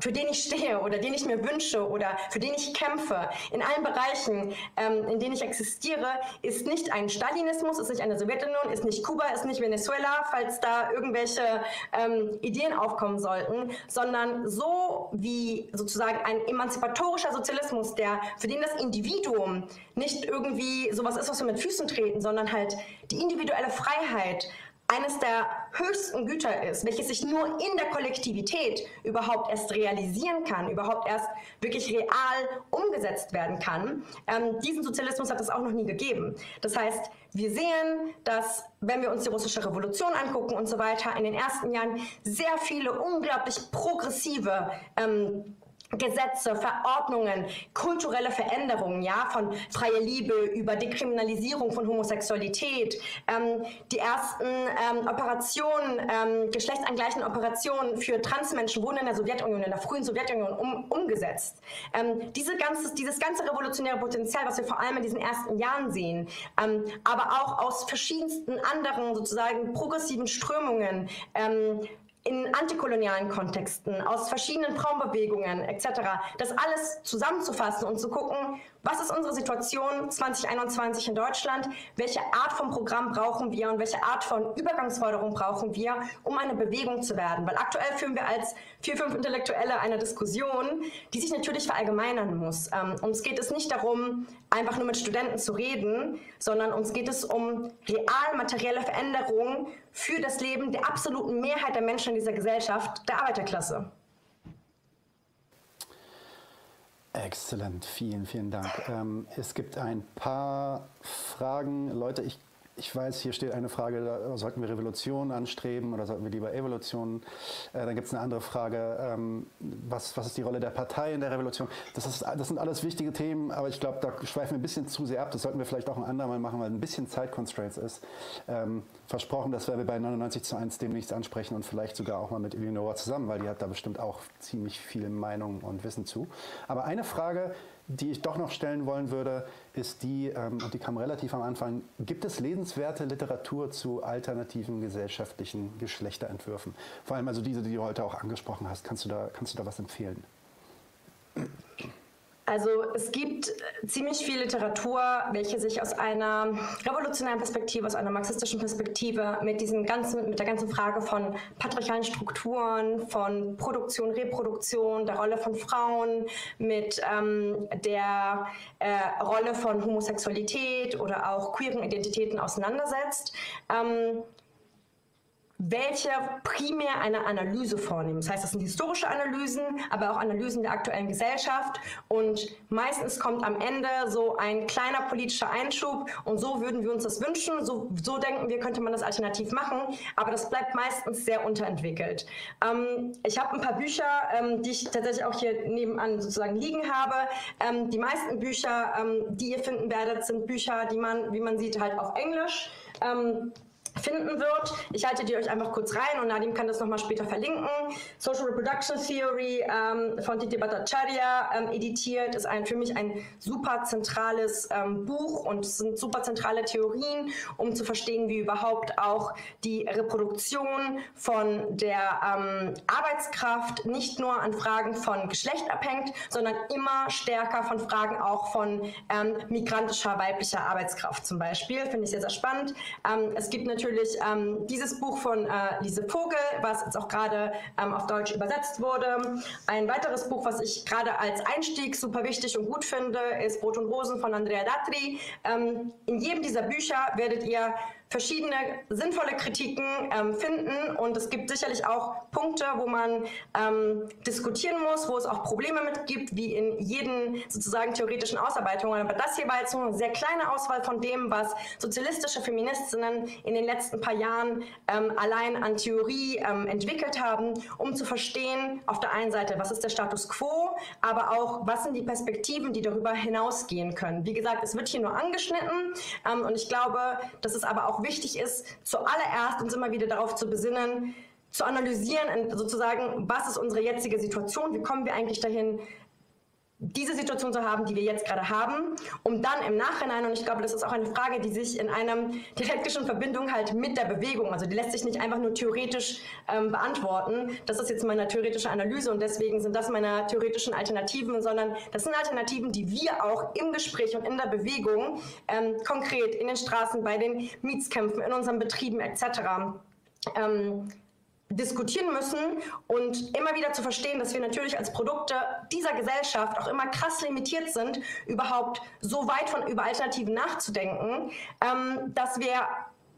Speaker 2: für den ich stehe oder den ich mir wünsche oder für den ich kämpfe, in allen Bereichen, ähm, in denen ich existiere, ist nicht ein Stalinismus, ist nicht eine Sowjetunion, ist nicht Kuba, ist nicht Venezuela, falls da irgendwelche ähm, Ideen aufkommen sollten, sondern so wie sozusagen ein emanzipatorischer Sozialismus, der für den das Individuum nicht irgendwie sowas ist, was wir mit Füßen treten, sondern halt die individuelle Freiheit, eines der höchsten Güter ist, welches sich nur in der Kollektivität überhaupt erst realisieren kann, überhaupt erst wirklich real umgesetzt werden kann. Ähm, diesen Sozialismus hat es auch noch nie gegeben. Das heißt, wir sehen, dass, wenn wir uns die russische Revolution angucken und so weiter, in den ersten Jahren sehr viele unglaublich progressive ähm, Gesetze, Verordnungen, kulturelle Veränderungen, ja, von freie Liebe über Dekriminalisierung von Homosexualität, ähm, die ersten ähm, Operationen, ähm, geschlechtsangleichenden Operationen für Transmenschen wurden in der Sowjetunion, in der frühen Sowjetunion um, umgesetzt. Ähm, diese ganze, dieses ganze revolutionäre Potenzial, was wir vor allem in diesen ersten Jahren sehen, ähm, aber auch aus verschiedensten anderen sozusagen progressiven Strömungen, ähm, in antikolonialen Kontexten, aus verschiedenen Frauenbewegungen etc., das alles zusammenzufassen und zu gucken, was ist unsere Situation 2021 in Deutschland? Welche Art von Programm brauchen wir und welche Art von Übergangsforderung brauchen wir, um eine Bewegung zu werden? Weil aktuell führen wir als vier, fünf Intellektuelle eine Diskussion, die sich natürlich verallgemeinern muss. Ähm, uns geht es nicht darum, einfach nur mit Studenten zu reden, sondern uns geht es um real materielle Veränderungen für das Leben der absoluten Mehrheit der Menschen in dieser Gesellschaft, der Arbeiterklasse.
Speaker 1: Exzellent, vielen, vielen Dank. Ähm, es gibt ein paar Fragen. Leute, ich ich weiß, hier steht eine Frage, sollten wir Revolution anstreben oder sollten wir lieber Evolution? Äh, dann gibt es eine andere Frage, ähm, was, was ist die Rolle der Partei in der Revolution? Das, ist, das sind alles wichtige Themen, aber ich glaube, da schweifen wir ein bisschen zu sehr ab. Das sollten wir vielleicht auch ein andermal machen, weil ein bisschen Zeitconstraints ist. Ähm, versprochen, das werden wir bei 99 zu 1 demnächst ansprechen und vielleicht sogar auch mal mit Eleonora zusammen, weil die hat da bestimmt auch ziemlich viel Meinung und Wissen zu. Aber eine Frage, die ich doch noch stellen wollen würde, ist die, ähm, und die kam relativ am Anfang, gibt es lesenswerte Literatur zu alternativen gesellschaftlichen Geschlechterentwürfen? Vor allem also diese, die du heute auch angesprochen hast. Kannst du da, kannst du da was empfehlen?
Speaker 2: Also es gibt ziemlich viel Literatur, welche sich aus einer revolutionären Perspektive, aus einer marxistischen Perspektive mit diesem ganzen, mit der ganzen Frage von patriarchalen Strukturen, von Produktion, Reproduktion, der Rolle von Frauen, mit ähm, der äh, Rolle von Homosexualität oder auch queeren Identitäten auseinandersetzt. Ähm, welche primär eine Analyse vornehmen. Das heißt, das sind historische Analysen, aber auch Analysen der aktuellen Gesellschaft. Und meistens kommt am Ende so ein kleiner politischer Einschub. Und so würden wir uns das wünschen. So, so denken wir, könnte man das alternativ machen. Aber das bleibt meistens sehr unterentwickelt. Ähm, ich habe ein paar Bücher, ähm, die ich tatsächlich auch hier nebenan sozusagen liegen habe. Ähm, die meisten Bücher, ähm, die ihr finden werdet, sind Bücher, die man, wie man sieht, halt auf Englisch ähm, finden wird. Ich halte die euch einfach kurz rein und Nadim kann das nochmal später verlinken. Social Reproduction Theory ähm, von Titi Bhattacharya ähm, editiert, ist ein, für mich ein super zentrales ähm, Buch und es sind super zentrale Theorien, um zu verstehen, wie überhaupt auch die Reproduktion von der ähm, Arbeitskraft nicht nur an Fragen von Geschlecht abhängt, sondern immer stärker von Fragen auch von ähm, migrantischer weiblicher Arbeitskraft zum Beispiel. Finde ich sehr, sehr spannend. Ähm, es gibt natürlich natürlich ähm, dieses Buch von äh, Lise Vogel, was jetzt auch gerade ähm, auf Deutsch übersetzt wurde. Ein weiteres Buch, was ich gerade als Einstieg super wichtig und gut finde, ist Brot und Rosen von Andrea Datri. Ähm, in jedem dieser Bücher werdet ihr verschiedene sinnvolle Kritiken ähm, finden und es gibt sicherlich auch Punkte, wo man ähm, diskutieren muss, wo es auch Probleme mit gibt, wie in jeden sozusagen theoretischen Ausarbeitungen. Aber das hier war jetzt nur eine sehr kleine Auswahl von dem, was sozialistische Feministinnen in den letzten paar Jahren ähm, allein an Theorie ähm, entwickelt haben, um zu verstehen, auf der einen Seite, was ist der Status quo, aber auch, was sind die Perspektiven, die darüber hinausgehen können. Wie gesagt, es wird hier nur angeschnitten ähm, und ich glaube, das ist aber auch auch wichtig ist, zuallererst uns immer wieder darauf zu besinnen, zu analysieren, sozusagen, was ist unsere jetzige Situation, wie kommen wir eigentlich dahin, diese Situation zu haben, die wir jetzt gerade haben, um dann im Nachhinein, und ich glaube, das ist auch eine Frage, die sich in einer dialektischen Verbindung halt mit der Bewegung, also die lässt sich nicht einfach nur theoretisch ähm, beantworten. Das ist jetzt meine theoretische Analyse und deswegen sind das meine theoretischen Alternativen, sondern das sind Alternativen, die wir auch im Gespräch und in der Bewegung ähm, konkret in den Straßen, bei den Mietskämpfen, in unseren Betrieben etc. Ähm, diskutieren müssen und immer wieder zu verstehen, dass wir natürlich als Produkte dieser Gesellschaft auch immer krass limitiert sind, überhaupt so weit von über Alternativen nachzudenken, ähm, dass wir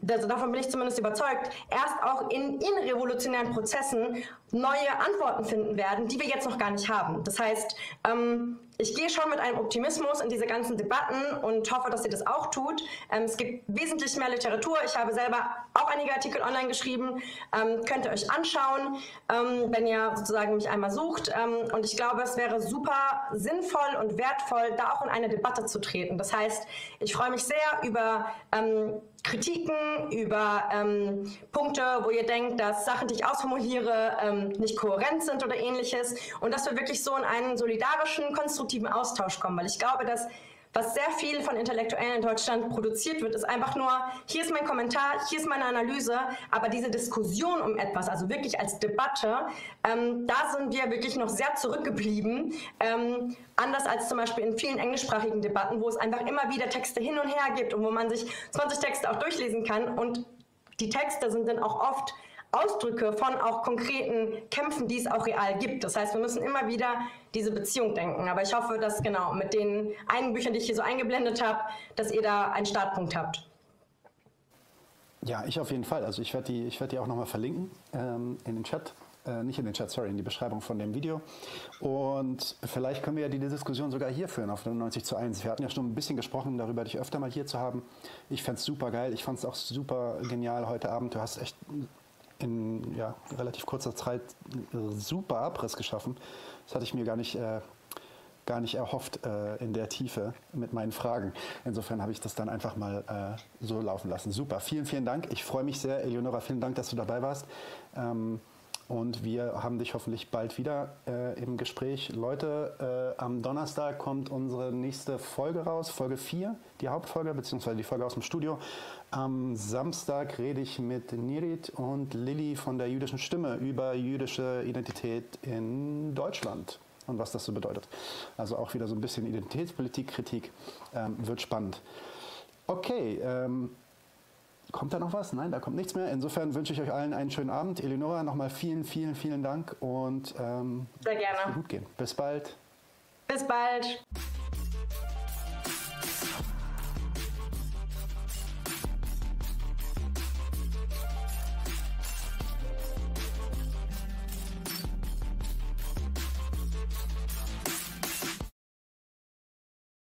Speaker 2: also davon bin ich zumindest überzeugt, erst auch in, in revolutionären Prozessen neue Antworten finden werden, die wir jetzt noch gar nicht haben. Das heißt, ähm, ich gehe schon mit einem Optimismus in diese ganzen Debatten und hoffe, dass ihr das auch tut. Ähm, es gibt wesentlich mehr Literatur. Ich habe selber auch einige Artikel online geschrieben. Ähm, könnt ihr euch anschauen, ähm, wenn ihr sozusagen mich einmal sucht. Ähm, und ich glaube, es wäre super sinnvoll und wertvoll, da auch in eine Debatte zu treten. Das heißt, ich freue mich sehr über ähm, Kritiken, über ähm, Punkte, wo ihr denkt, dass Sachen, die ich ausformuliere, nicht kohärent sind oder ähnliches. Und dass wir wirklich so in einen solidarischen, konstruktiven Austausch kommen, weil ich glaube, dass was sehr viel von Intellektuellen in Deutschland produziert wird, ist einfach nur, hier ist mein Kommentar, hier ist meine Analyse, aber diese Diskussion um etwas, also wirklich als Debatte, ähm, da sind wir wirklich noch sehr zurückgeblieben. Ähm, anders als zum Beispiel in vielen englischsprachigen Debatten, wo es einfach immer wieder Texte hin und her gibt und wo man sich 20 Texte auch durchlesen kann und die Texte sind dann auch oft Ausdrücke von auch konkreten Kämpfen, die es auch real gibt. Das heißt, wir müssen immer wieder diese Beziehung denken. Aber ich hoffe, dass genau mit den einigen Büchern, die ich hier so eingeblendet habe, dass ihr da einen Startpunkt habt.
Speaker 1: Ja, ich auf jeden Fall. Also ich werde die, werd die auch nochmal verlinken ähm, in den Chat. Äh, nicht in den Chat, sorry, in die Beschreibung von dem Video. Und vielleicht können wir ja die Diskussion sogar hier führen auf 90 zu 1. Wir hatten ja schon ein bisschen gesprochen darüber, dich öfter mal hier zu haben. Ich fände es super geil. Ich fand es auch super genial heute Abend. Du hast echt in ja, relativ kurzer Zeit super Abriss geschaffen. Das hatte ich mir gar nicht, äh, gar nicht erhofft äh, in der Tiefe mit meinen Fragen. Insofern habe ich das dann einfach mal äh, so laufen lassen. Super, vielen, vielen Dank. Ich freue mich sehr. Eleonora, vielen Dank, dass du dabei warst. Ähm, und wir haben dich hoffentlich bald wieder äh, im Gespräch. Leute, äh, am Donnerstag kommt unsere nächste Folge raus, Folge 4, die Hauptfolge, beziehungsweise die Folge aus dem Studio. Am Samstag rede ich mit Nirit und Lilly von der jüdischen Stimme über jüdische Identität in Deutschland und was das so bedeutet. Also auch wieder so ein bisschen Identitätspolitik, Kritik. Ähm, wird spannend. Okay, ähm, Kommt da noch was? Nein, da kommt nichts mehr. Insofern wünsche ich euch allen einen schönen Abend. Eleonora, nochmal vielen, vielen, vielen Dank und
Speaker 2: ähm, sehr gerne.
Speaker 1: Gut gehen. Bis bald.
Speaker 2: Bis bald.